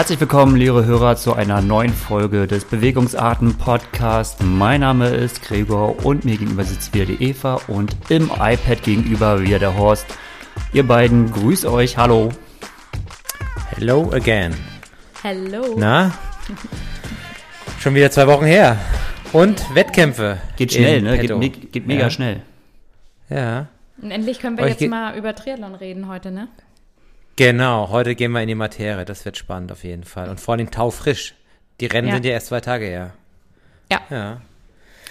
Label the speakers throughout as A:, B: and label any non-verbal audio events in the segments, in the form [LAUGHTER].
A: Herzlich willkommen, liebe Hörer, zu einer neuen Folge des Bewegungsarten Podcast. Mein Name ist Gregor und mir gegenüber sitzt wieder die Eva und im iPad gegenüber wieder der Horst. Ihr beiden, grüßt euch, hallo.
B: Hello again.
C: Hello.
B: Na? Schon wieder zwei Wochen her. Und Wettkämpfe.
A: Geht schnell, ne? Geht, me- geht mega
B: ja.
A: schnell.
B: Ja.
C: Und endlich können wir
B: Euch
C: jetzt mal über Triathlon reden heute, ne?
B: Genau, heute gehen wir in die Materie. Das wird spannend auf jeden Fall. Und vor allem taufrisch. Die Rennen
C: Ja.
B: sind ja erst zwei Tage her.
C: Ja.
B: Ja.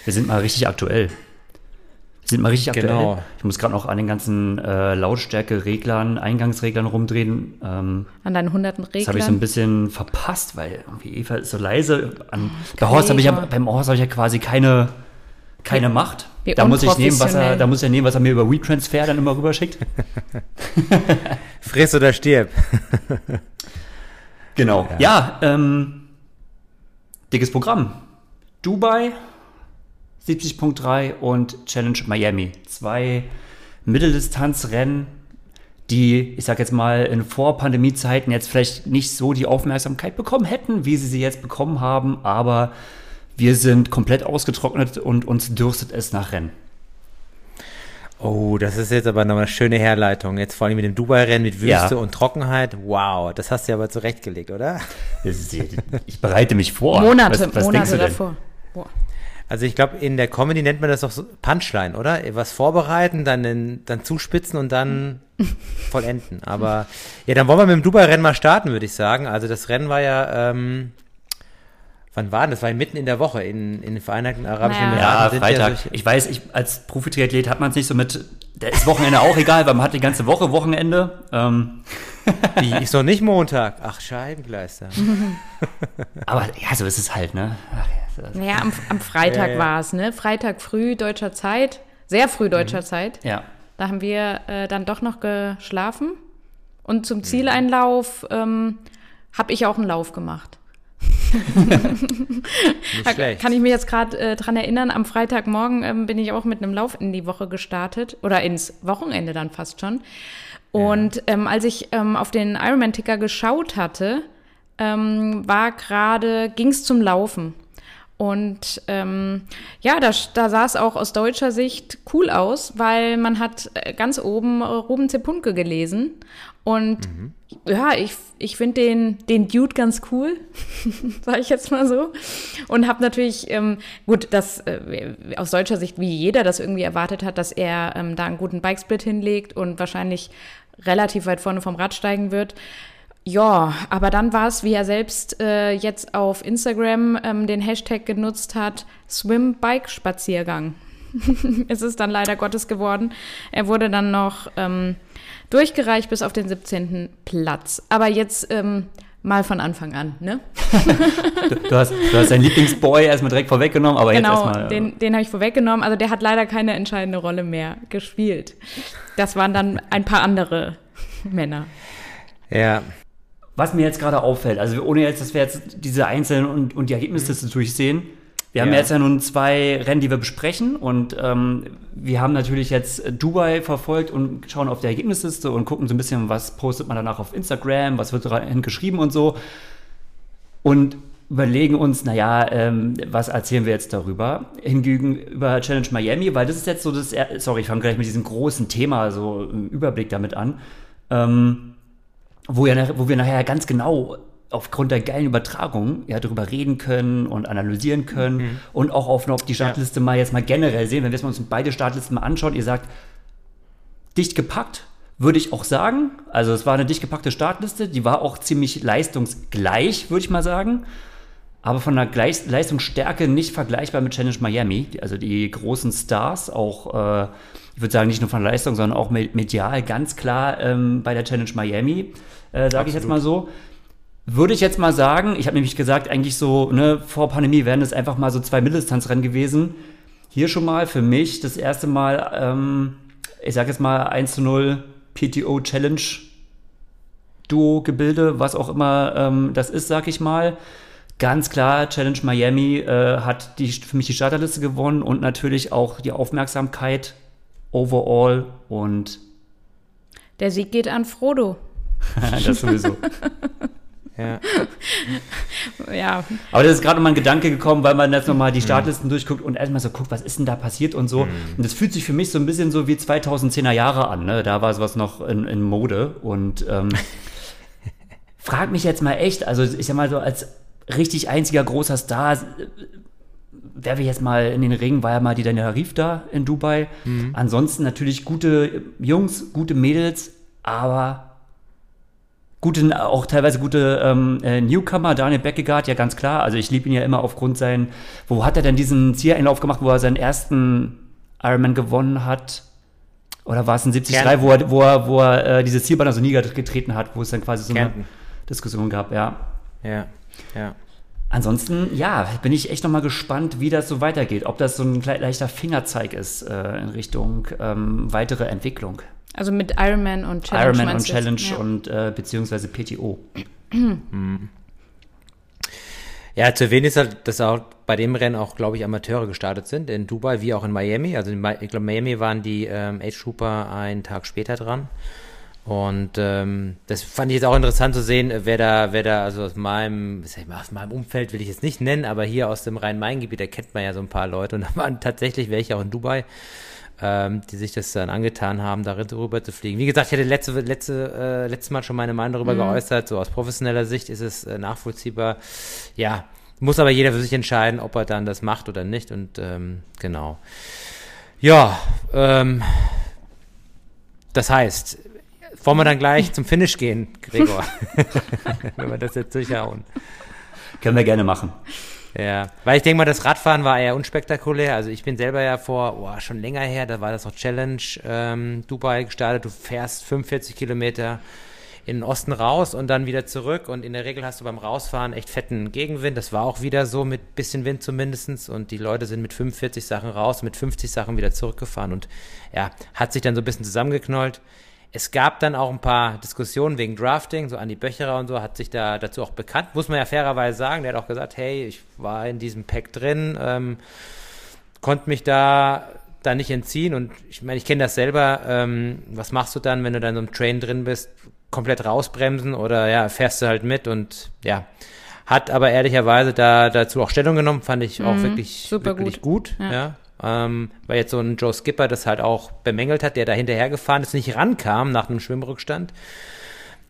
A: Wir sind mal richtig aktuell. Wir sind mal richtig aktuell.
B: Genau.
A: Ich muss gerade noch an den ganzen äh, Lautstärke-Reglern, Eingangsreglern rumdrehen. Ähm,
C: An deinen hunderten
A: das habe ich so ein
C: Reglern.
A: bisschen verpasst, weil irgendwie Eva ist so leise. An, bei Horst habe ich ja, beim Horst habe ich ja quasi keine, keine Macht.
C: wie
A: Da muss ich nehmen, was er, da muss ich ja nehmen, was er mir über WeTransfer dann immer rüberschickt. [LAUGHS]
B: Friss oder stirb. [LAUGHS]
A: Genau. Ja, ähm, dickes Programm. Dubai 70.3 und Challenge Miami. Zwei Mitteldistanzrennen, die, ich sag jetzt mal, in Vor-Pandemie-Zeiten jetzt vielleicht nicht so die Aufmerksamkeit bekommen hätten, wie sie sie jetzt bekommen haben, aber wir sind komplett ausgetrocknet und uns dürstet es nach Rennen.
B: Oh, das ist jetzt aber nochmal eine schöne Herleitung. Jetzt vor allem mit dem Dubai-Rennen mit Wüste
A: Ja.
B: und Trockenheit. Wow, das hast du ja aber zurechtgelegt, oder?
A: Ich bereite mich vor.
C: Monate,
A: was, was
C: Monate davor. Boah.
B: Also ich glaube, in der Comedy nennt man das doch so Punchline, oder? Was vorbereiten, dann, in, dann zuspitzen und dann [LAUGHS] vollenden. Aber ja, dann wollen wir mit dem Dubai-Rennen mal starten, würde ich sagen. Also das Rennen war ja, ähm, wann war denn das? War ja mitten in der Woche in, in den Vereinigten Arabischen
C: Naja.
B: Emiraten.
A: Ja,
B: sind
A: Freitag.
B: solche-
A: ich weiß, ich, als Profi-Triathlet hat man es nicht so mit, der ist Wochenende auch egal, weil man hat die ganze Woche Wochenende. Ähm,
B: Wie, ist doch nicht Montag. Ach, Scheibenkleister. [LAUGHS]
A: aber ja, so ist es halt, ne? Ach, ja, so-
C: Naja, am, am Freitag
B: Ja, ja.
C: war es, ne? Freitag früh deutscher Zeit, sehr früh
A: Mhm.
C: deutscher Zeit.
A: ja.
C: Da haben wir äh, dann doch noch geschlafen. Und zum Zieleinlauf ähm, habe ich auch einen Lauf gemacht.
B: Nicht schlecht.
C: Kann ich mich jetzt gerade äh, dran erinnern, am Freitagmorgen ähm, bin ich auch mit einem Lauf in die Woche gestartet oder ins Wochenende dann fast schon. Und ähm, als ich ähm, auf den Ironman-Ticker geschaut hatte, ähm, war gerade, ging es zum Laufen. Und ähm, ja, da, da sah es auch aus deutscher Sicht cool aus, weil man hat äh, ganz oben äh, Ruben Zepunke gelesen. Und ja, ich, ich finde den, den Dude ganz cool, [LAUGHS] sage ich jetzt mal so. Und habe natürlich, ähm, gut, das äh, aus deutscher Sicht, wie jeder das irgendwie erwartet hat, dass er ähm, da einen guten Bikesplit hinlegt und wahrscheinlich relativ weit vorne vom Rad steigen wird. Ja, aber dann war es, wie er selbst äh, jetzt auf Instagram ähm, den Hashtag genutzt hat, Swim-Bike-Spaziergang. [LAUGHS] es ist dann leider Gottes geworden. Er wurde dann noch ähm, durchgereicht bis auf den 17. Platz. Aber jetzt ähm, mal von Anfang an, ne?
A: Du, du, hast, du hast deinen Lieblingsboy erstmal direkt vorweggenommen, aber jetzt
C: Genau,
A: erstmal.
C: den, den habe ich vorweggenommen. Also der hat leider keine entscheidende Rolle mehr gespielt. Das waren dann ein paar andere Männer.
B: Ja,
A: Was mir jetzt gerade auffällt, also ohne jetzt, dass wir jetzt diese einzelnen und, und die Ergebnisliste durchsehen, wir haben
B: Ja.
A: ja jetzt ja nun zwei Rennen, die wir besprechen und ähm, wir haben natürlich jetzt Dubai verfolgt und schauen auf die Ergebnisliste und gucken so ein bisschen, was postet man danach auf Instagram, was wird dahin geschrieben und so und überlegen uns, naja, ähm, was erzählen wir jetzt darüber? Hingegen über Challenge Miami, weil das ist jetzt so das, sorry, ich fange gleich mit diesem großen Thema so im Überblick damit an. Ähm, wo, ja, wo wir nachher ganz genau aufgrund der geilen Übertragung ja darüber reden können und analysieren können und auch auf, auf die Startliste mal jetzt mal generell sehen, wenn wir uns beide Startlisten mal anschauen, ihr sagt, dicht gepackt, würde ich auch sagen. Also es war eine dicht gepackte Startliste, die war auch ziemlich leistungsgleich, würde ich mal sagen. Aber von der Gleich Leistungsstärke nicht vergleichbar mit Challenge Miami. Also die großen Stars, auch, äh, ich würde sagen, nicht nur von der Leistung, sondern auch me- medial ganz klar ähm, bei der Challenge Miami, äh, sage ich jetzt mal so. Würde ich jetzt mal sagen, ich habe nämlich gesagt, eigentlich so, ne, vor Pandemie wären es einfach mal so zwei Mitteldistanzrennen gewesen. Hier schon mal für mich das erste Mal, ähm, ich sage jetzt mal 1 zu 0 PTO Challenge Duo-Gebilde, was auch immer ähm, das ist, sag ich mal. Ganz klar, Challenge Miami äh, hat die, für mich die Starterliste gewonnen und natürlich auch die Aufmerksamkeit overall und
C: Der Sieg geht an Frodo. [LAUGHS]
A: das sowieso. [LAUGHS]
B: Ja. [LAUGHS]
C: ja.
A: Aber das ist gerade nochmal ein Gedanke gekommen, weil man jetzt nochmal die Startlisten durchguckt und erstmal so guckt, was ist denn da passiert und so. Und das fühlt sich für mich so ein bisschen so wie 2010er Jahre an. Ne? Da war sowas noch in, in Mode und ähm, [LAUGHS] frag mich jetzt mal echt, also ich sag mal so als richtig einziger großer Star, werfe ich jetzt mal in den Ring, war ja mal die Daniela Rief da in Dubai. Ansonsten natürlich gute Jungs, gute Mädels, aber gute, auch teilweise gute ähm, äh, Newcomer, Daniel Beckegaard, ja ganz klar. Also ich liebe ihn ja immer aufgrund sein, wo hat er denn diesen Zieleinlauf gemacht, wo er seinen ersten Ironman gewonnen hat? Oder war es ein 73,
B: Kärnten.
A: wo er, wo er, wo er äh, dieses Zielband also nie getreten hat, wo es dann quasi so eine
B: Kärnten.
A: Diskussion gab, ja.
B: Ja, ja.
A: Ansonsten, ja, bin ich echt nochmal gespannt, wie das so weitergeht. Ob das so ein leichter Fingerzeig ist äh, in Richtung ähm, weitere Entwicklung.
C: Also mit Ironman und Challenge.
A: Ironman und? Challenge
C: Ja.
A: und äh, beziehungsweise PTO. [CLEARS THROAT]
B: Ja, zu erwähnen ist halt, dass auch bei dem Rennen auch, glaube ich, Amateure gestartet sind, in Dubai wie auch in Miami. Also in ich glaube, Miami waren die ähm, Age Trooper einen Tag später dran. Und ähm, das fand ich jetzt auch interessant zu sehen, wer da, wer da, also aus meinem, sag ich mal, aus meinem Umfeld will ich jetzt nicht nennen, aber hier aus dem Rhein-Main-Gebiet, da kennt man ja so ein paar Leute und da waren tatsächlich welche auch in Dubai, ähm, die sich das dann angetan haben, darin rüber zu fliegen. Wie gesagt, ich hatte letzte, letzte, äh, letztes Mal schon meine Meinung darüber geäußert, so aus professioneller Sicht ist es äh, nachvollziehbar. Ja, muss aber jeder für sich entscheiden, ob er dann das macht oder nicht und ähm, genau. Ja, ähm, das heißt, wollen wir dann gleich zum Finish gehen, Gregor? [LAUGHS] [LAUGHS] Wenn wir das jetzt durchhauen.
A: Können wir gerne machen.
B: Ja, weil ich denke mal, das Radfahren war eher unspektakulär. Also ich bin selber ja vor, oh, schon länger her, da war das noch Challenge ähm, Dubai gestartet. Du fährst 45 Kilometer in den Osten raus und dann wieder zurück. Und in der Regel hast du beim Rausfahren echt fetten Gegenwind. Das war auch wieder so mit bisschen Wind zumindestens Und die Leute sind mit 45 Sachen raus, mit 50 Sachen wieder zurückgefahren. Und ja, hat sich dann so ein bisschen zusammengeknollt. Es gab dann auch ein paar Diskussionen wegen Drafting, so Andi Böcherer und so hat sich da dazu auch bekannt, muss man ja fairerweise sagen. Der hat auch gesagt, hey, ich war in diesem Pack drin, ähm, konnte mich da, da nicht entziehen und ich meine, ich kenne das selber. Ähm, was machst du dann, wenn du dann in so einem Train drin bist? Komplett rausbremsen oder ja, fährst du halt mit und ja. Hat aber ehrlicherweise da dazu auch Stellung genommen, fand ich auch wirklich,
C: super
B: wirklich gut.
C: Ja.
B: ja. Ähm, weil jetzt so ein Joe Skipper das halt auch bemängelt hat, der da hinterher gefahren ist, nicht rankam nach einem Schwimmrückstand,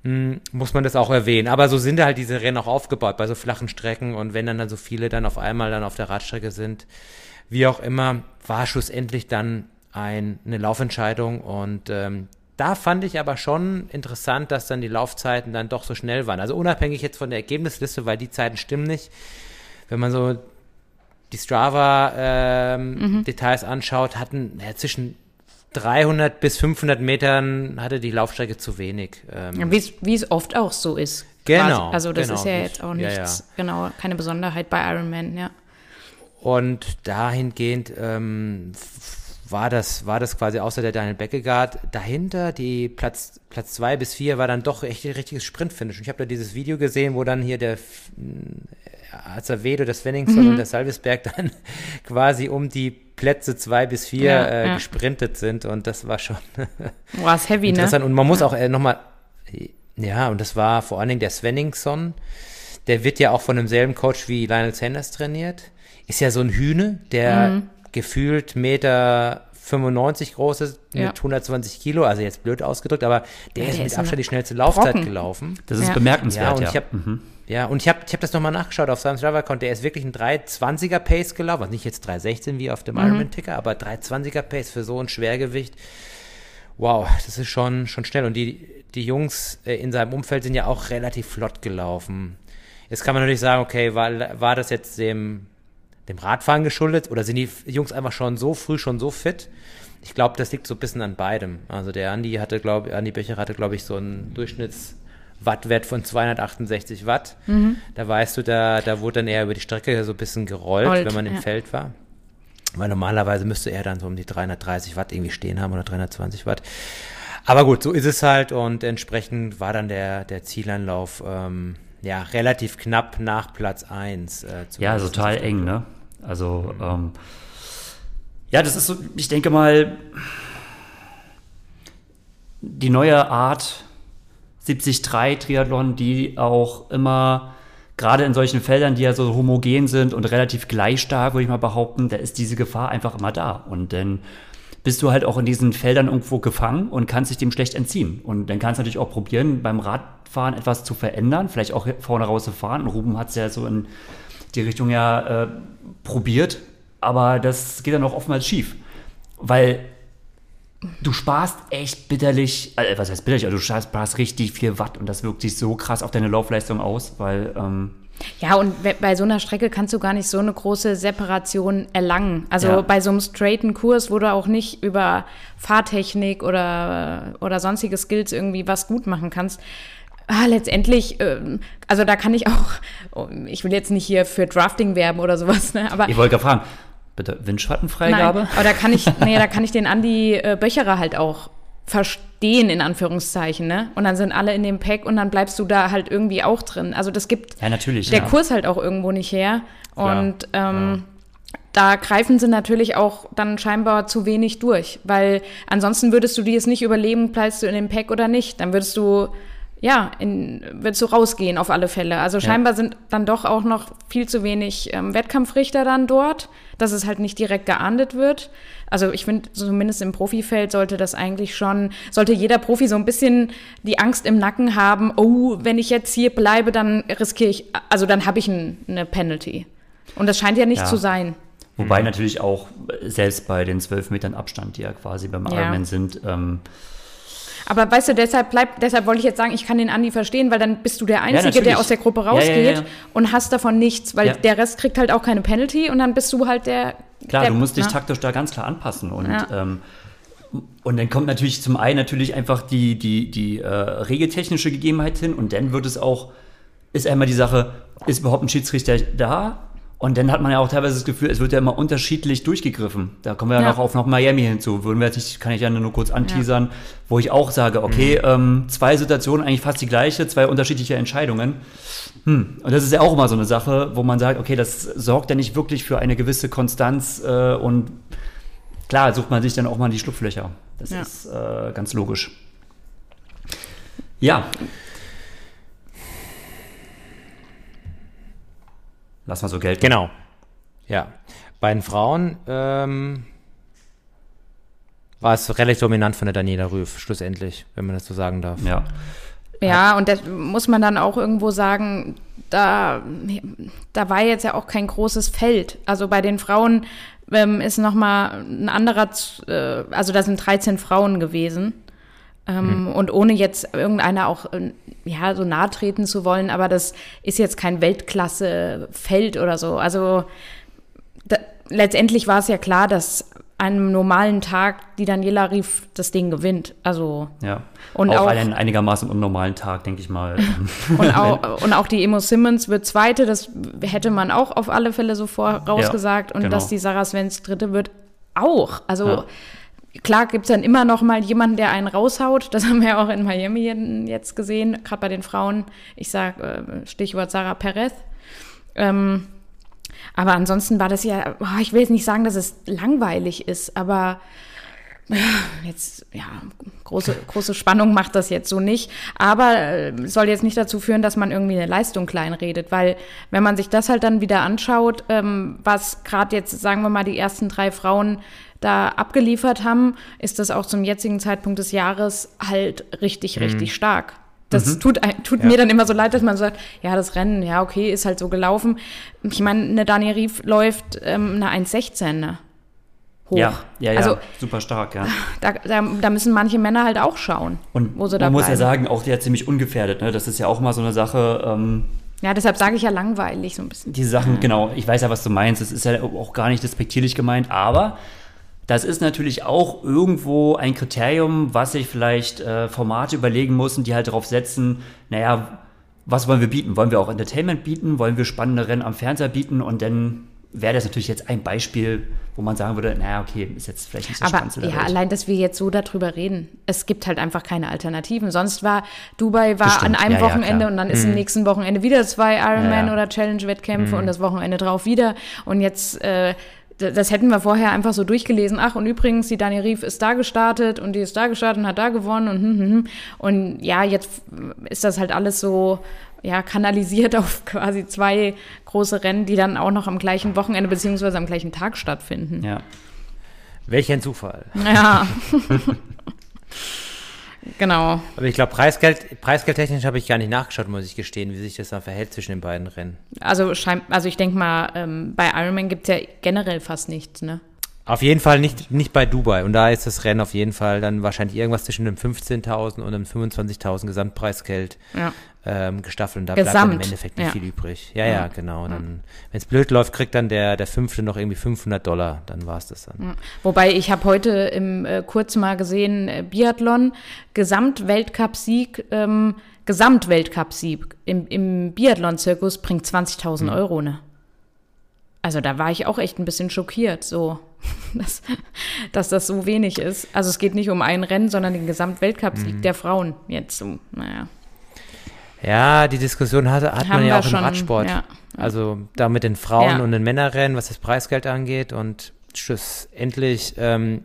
B: hm, muss man das auch erwähnen. Aber so sind halt diese Rennen auch aufgebaut, bei so flachen Strecken und wenn dann, dann so viele dann auf einmal dann auf der Radstrecke sind, wie auch immer, war schlussendlich dann ein, eine Laufentscheidung und ähm, da fand ich aber schon interessant, dass dann die Laufzeiten dann doch so schnell waren. Also unabhängig jetzt von der Ergebnisliste, weil die Zeiten stimmen nicht. Wenn man so die Strava-Details anschaut, hatten ja, zwischen 300 bis 500 Metern hatte die Laufstrecke zu wenig. Ähm,
C: Ja, wie es- oft auch so ist.
B: Genau,
C: Quasi. Also das
B: genau.
C: ist ja jetzt auch
B: Ja,
C: nichts, genau, keine Besonderheit bei Ironman, ja.
B: Und dahingehend ähm, war das, war das quasi außer der Daniel Beckegaard dahinter, die Platz, Platz zwei bis vier war dann doch echt ein richtiges Sprintfinish. Und ich habe da dieses Video gesehen, wo dann hier der Azevedo, der Svenningson und der Salvisberg dann [LAUGHS] quasi um die Plätze zwei bis vier
C: Ja,
B: äh,
C: ja.
B: gesprintet sind. Und das war schon [LAUGHS]
C: Boah, ist heavy, ne?
B: interessant. Und man muss auch äh, nochmal, ja, und das war vor allen Dingen der Svenningson. Der wird ja auch von demselben Coach wie Lionel Sanders trainiert. Ist ja so ein Hühne, der
C: Mhm.
B: gefühlt Meter 95 groß ist, mit
C: Ja.
B: 120 Kilo, also jetzt blöd ausgedrückt, aber der ist
C: der
B: mit
C: ist ein
B: Abstand die schnellste Laufzeit
C: Brocken.
B: gelaufen.
A: Das ist
C: Ja.
A: bemerkenswert,
B: Ja,
A: ja.
B: und ich habe
A: Mhm.
B: Ja, und ich habe ich hab das nochmal nachgeschaut auf seinem Strava-Account. Der ist wirklich ein 320er Pace gelaufen. Also nicht jetzt 316 wie auf dem Ironman-Ticker, aber 320er Pace für so ein Schwergewicht. Wow, das ist schon, schon schnell. Und die, die Jungs äh, in seinem Umfeld sind ja auch relativ flott gelaufen. Jetzt kann man natürlich sagen, okay, war, war das jetzt dem, dem Radfahren geschuldet oder sind die Jungs einfach schon so früh schon so fit? Ich glaube, das liegt so ein bisschen an beidem. Also der Andi hatte, glaube Andi Becher hatte, glaube ich, so einen Durchschnittswattwert von 268 Watt. Da weißt du, da, da wurde dann eher über die Strecke so ein bisschen gerollt,
C: Rollt,
B: wenn man im
C: ja.
B: Feld war. Weil normalerweise müsste er dann so um die 330 Watt irgendwie stehen haben oder 320 Watt. Aber gut, so ist es halt und entsprechend war dann der, der Zieleinlauf ähm, ja relativ knapp nach Platz 1. Äh,
A: Ja,
B: zumindest
A: total eng, ne? Also, ähm, ja, das ist so, ich denke mal, die neue Art, 73 Triathlon, die auch immer gerade in solchen Feldern, die ja so homogen sind und relativ gleich stark, würde ich mal behaupten, da ist diese Gefahr einfach immer da. Und dann bist du halt auch in diesen Feldern irgendwo gefangen und kannst dich dem schlecht entziehen. Und dann kannst du natürlich auch probieren, beim Radfahren etwas zu verändern, vielleicht auch vorne raus zu fahren. Und Ruben hat es ja so in die Richtung ja äh, probiert, aber das geht dann auch oftmals schief. Weil du sparst echt bitterlich, äh, was heißt bitterlich, also du sparst richtig viel Watt und das wirkt sich so krass auf deine Laufleistung aus, weil ähm,
C: ja, und bei so einer Strecke kannst du gar nicht so eine große Separation erlangen. Also
A: Ja.
C: bei so einem straighten Kurs, wo du auch nicht über Fahrtechnik oder, oder sonstige Skills irgendwie was gut machen kannst. Ah, letztendlich, ähm, also da kann ich auch, oh, ich will jetzt nicht hier für Drafting werben oder sowas, ne? aber
A: ich wollte gerade fragen, bitte Windschattenfreigabe?
C: Nein, aber da kann ich, nee, da kann ich den Andi äh, Böcherer halt auch verstehen, in Anführungszeichen, ne? Und dann sind alle in dem Pack und dann bleibst du da halt irgendwie auch drin. Also das gibt
A: Ja, natürlich.
C: der
A: ja.
C: Kurs halt auch irgendwo nicht her. Und ähm, da greifen sie natürlich auch dann scheinbar zu wenig durch, weil ansonsten würdest du dir es nicht überleben, bleibst du in dem Pack oder nicht. Dann würdest du, ja, in, würdest du rausgehen auf alle Fälle. Also scheinbar sind dann doch auch noch viel zu wenig ähm, Wettkampfrichter dann dort, dass es halt nicht direkt geahndet wird. Also ich finde, zumindest im Profifeld sollte das eigentlich schon, sollte jeder Profi so ein bisschen die Angst im Nacken haben, oh, wenn ich jetzt hier bleibe, dann riskiere ich, also dann habe ich ein, eine Penalty. Und das scheint ja nicht
A: Ja.
C: zu sein.
A: Wobei natürlich auch selbst bei den 12 Metern Abstand, die ja quasi beim
C: Ja.
A: Ironman sind, ähm,
C: Aber weißt du, deshalb bleibt, deshalb wollte ich jetzt sagen, ich kann den Andi verstehen, weil dann bist du der Einzige,
A: natürlich.
C: der aus der Gruppe
A: Ja, ja,
C: rausgeht
A: ja.
C: und hast davon nichts, weil
A: Ja.
C: der Rest kriegt halt auch keine Penalty und dann bist du halt der.
A: Klar,
C: der,
A: du musst dich taktisch da ganz klar anpassen. Und,
C: Ja.
A: ähm, und dann kommt natürlich zum einen natürlich einfach die, die, die äh, regeltechnische Gegebenheit hin und dann wird es auch, ist einmal die Sache, ist überhaupt ein Schiedsrichter da? Und dann hat man ja auch teilweise das Gefühl, es wird ja immer unterschiedlich durchgegriffen. Da kommen wir ja,
C: Ja.
A: noch auf noch Miami hinzu. Würden wir jetzt nicht, kann ich ja nur kurz anteasern, wo ich auch sage, okay, ähm, zwei Situationen, eigentlich fast die gleiche, zwei unterschiedliche Entscheidungen. Hm. Und das ist ja auch immer so eine Sache, wo man sagt, okay, das sorgt ja nicht wirklich für eine gewisse Konstanz äh, und klar sucht man sich dann auch mal die Schlupflöcher. Das
C: Ja.
A: ist äh, ganz logisch. Ja. Lass mal so Geld.
B: Genau. Ja. Bei den Frauen ähm, war es relativ dominant von der Daniela Rüff, schlussendlich, wenn man das so sagen darf.
A: Ja.
C: Ja, und das muss man dann auch irgendwo sagen, da, da war jetzt ja auch kein großes Feld. Also bei den Frauen ähm, ist nochmal ein anderer, äh, also da sind 13 Frauen gewesen. Ähm, Und ohne jetzt irgendeiner auch äh, ja, so nahe treten zu wollen, aber das ist jetzt kein Weltklasse-Feld oder so. Also da, letztendlich war es ja klar, dass an einem normalen Tag die Daniela Rief das Ding gewinnt. Also
A: Ja.
C: Und
A: auch,
C: auch-
A: einen einigermaßen unnormalen Tag, denke ich mal. [LAUGHS]
C: Und auch, und auch die Emo Simmons wird Zweite, das hätte man auch auf alle Fälle so vorausgesagt. und
A: genau.
C: dass die Sarah Svens Dritte wird auch. Also
A: Ja.
C: Klar gibt es dann immer noch mal jemanden, der einen raushaut. Das [LAUGHS] haben wir auch in Miami jetzt gesehen, gerade bei den Frauen. Ich sage äh, Stichwort Sarah Perez. Ähm, aber ansonsten war das ja, oh, ich will jetzt nicht sagen, dass es langweilig ist, aber ja, jetzt, ja, große, große Spannung macht das jetzt so nicht. Aber äh, soll jetzt nicht dazu führen, dass man irgendwie eine Leistung kleinredet, weil wenn man sich das halt dann wieder anschaut, ähm, was gerade jetzt, sagen wir mal, die ersten drei Frauen da abgeliefert haben, ist das auch zum jetzigen Zeitpunkt des Jahres halt richtig, richtig stark. Das tut, ein- tut mir dann immer so leid, dass man sagt, ja, das Rennen, ja, okay, ist halt so gelaufen. Ich meine, eine Daniel Rief läuft ähm, eine 1,16 ne? hoch.
A: ja, ja, ja.
C: Also
A: super stark, ja.
C: da, da, da müssen manche Männer halt auch schauen,
A: Und
C: wo sie da
A: man muss ja sagen, auch der ziemlich ungefährdet. Ne? Das ist ja auch mal so eine Sache. Ähm,
C: Ja, deshalb sage ich ja langweilig so ein bisschen.
A: diese Sachen, genau, ich weiß ja, was du meinst. Das ist ja auch gar nicht despektierlich gemeint, aber das ist natürlich auch irgendwo ein Kriterium, was sich vielleicht äh, Formate überlegen müssen, die halt darauf setzen, naja, was wollen wir bieten? Wollen wir auch Entertainment bieten? Wollen wir spannende Rennen am Fernseher bieten? Und dann wäre das natürlich jetzt ein Beispiel, wo man sagen würde, naja, okay, ist jetzt vielleicht nicht das
C: Aber
A: Spannendste
C: ja,
A: Welt.
C: allein, dass wir jetzt so darüber reden, es gibt halt einfach keine Alternativen. Sonst war Dubai war
A: Bestimmt.
C: an einem
A: Ja, ja,
C: Wochenende
A: klar.
C: und dann ist im nächsten Wochenende wieder zwei Ironman
A: Ja, ja.
C: oder Challenge-Wettkämpfe und das Wochenende drauf wieder. Und jetzt äh, das hätten wir vorher einfach so durchgelesen. Ach, und übrigens, die Dani Rief ist da gestartet und die ist da gestartet und hat da gewonnen und hm, hm, hm. Und ja, jetzt ist das halt alles so ja, kanalisiert [LAUGHS] auf quasi zwei große Rennen, die dann auch noch am gleichen Wochenende beziehungsweise am gleichen Tag stattfinden.
A: Ja.
B: Welch ein Zufall.
C: Ja. [LAUGHS] [LAUGHS] genau.
B: Aber ich glaube, Preisgeld, preisgeldtechnisch habe ich gar nicht nachgeschaut, muss ich gestehen, wie sich das dann verhält zwischen den beiden Rennen.
C: Also, schein, also ich denke mal, ähm, bei Ironman gibt es ja generell fast nichts, ne?
B: Auf jeden Fall nicht, nicht bei Dubai. Und da ist das Rennen auf jeden Fall dann wahrscheinlich irgendwas zwischen einem 15.000 und einem 25.000 Gesamtpreisgeld
C: Ja.
B: ähm, gestaffelt. Und da bleibt
C: Gesamt,
B: dann im Endeffekt nicht
C: ja.
B: viel übrig. Ja, ja, genau. Dann, wenn es blöd läuft, kriegt dann der, der Fünfte noch irgendwie 500 Dollar. Dann war es das dann.
C: Wobei ich habe heute im äh, kurz mal gesehen, äh, Biathlon, Gesamtweltcup-Sieg, ähm, Gesamtweltcup-Sieg im, im Biathlon-Zirkus bringt 20.000 Euro, ne? Also da war ich auch echt ein bisschen schockiert, so, [LAUGHS] dass, dass das so wenig ist. Also es geht nicht um ein Rennen, sondern den Gesamtweltcup-Sieg der Frauen jetzt so, naja.
B: Ja, die Diskussion hat, hat man ja auch im
C: schon,
B: Radsport.
C: ja.
B: Also da mit den Frauen
C: Ja.
B: und den Männerrennen, was das Preisgeld angeht. Und schlussendlich ähm,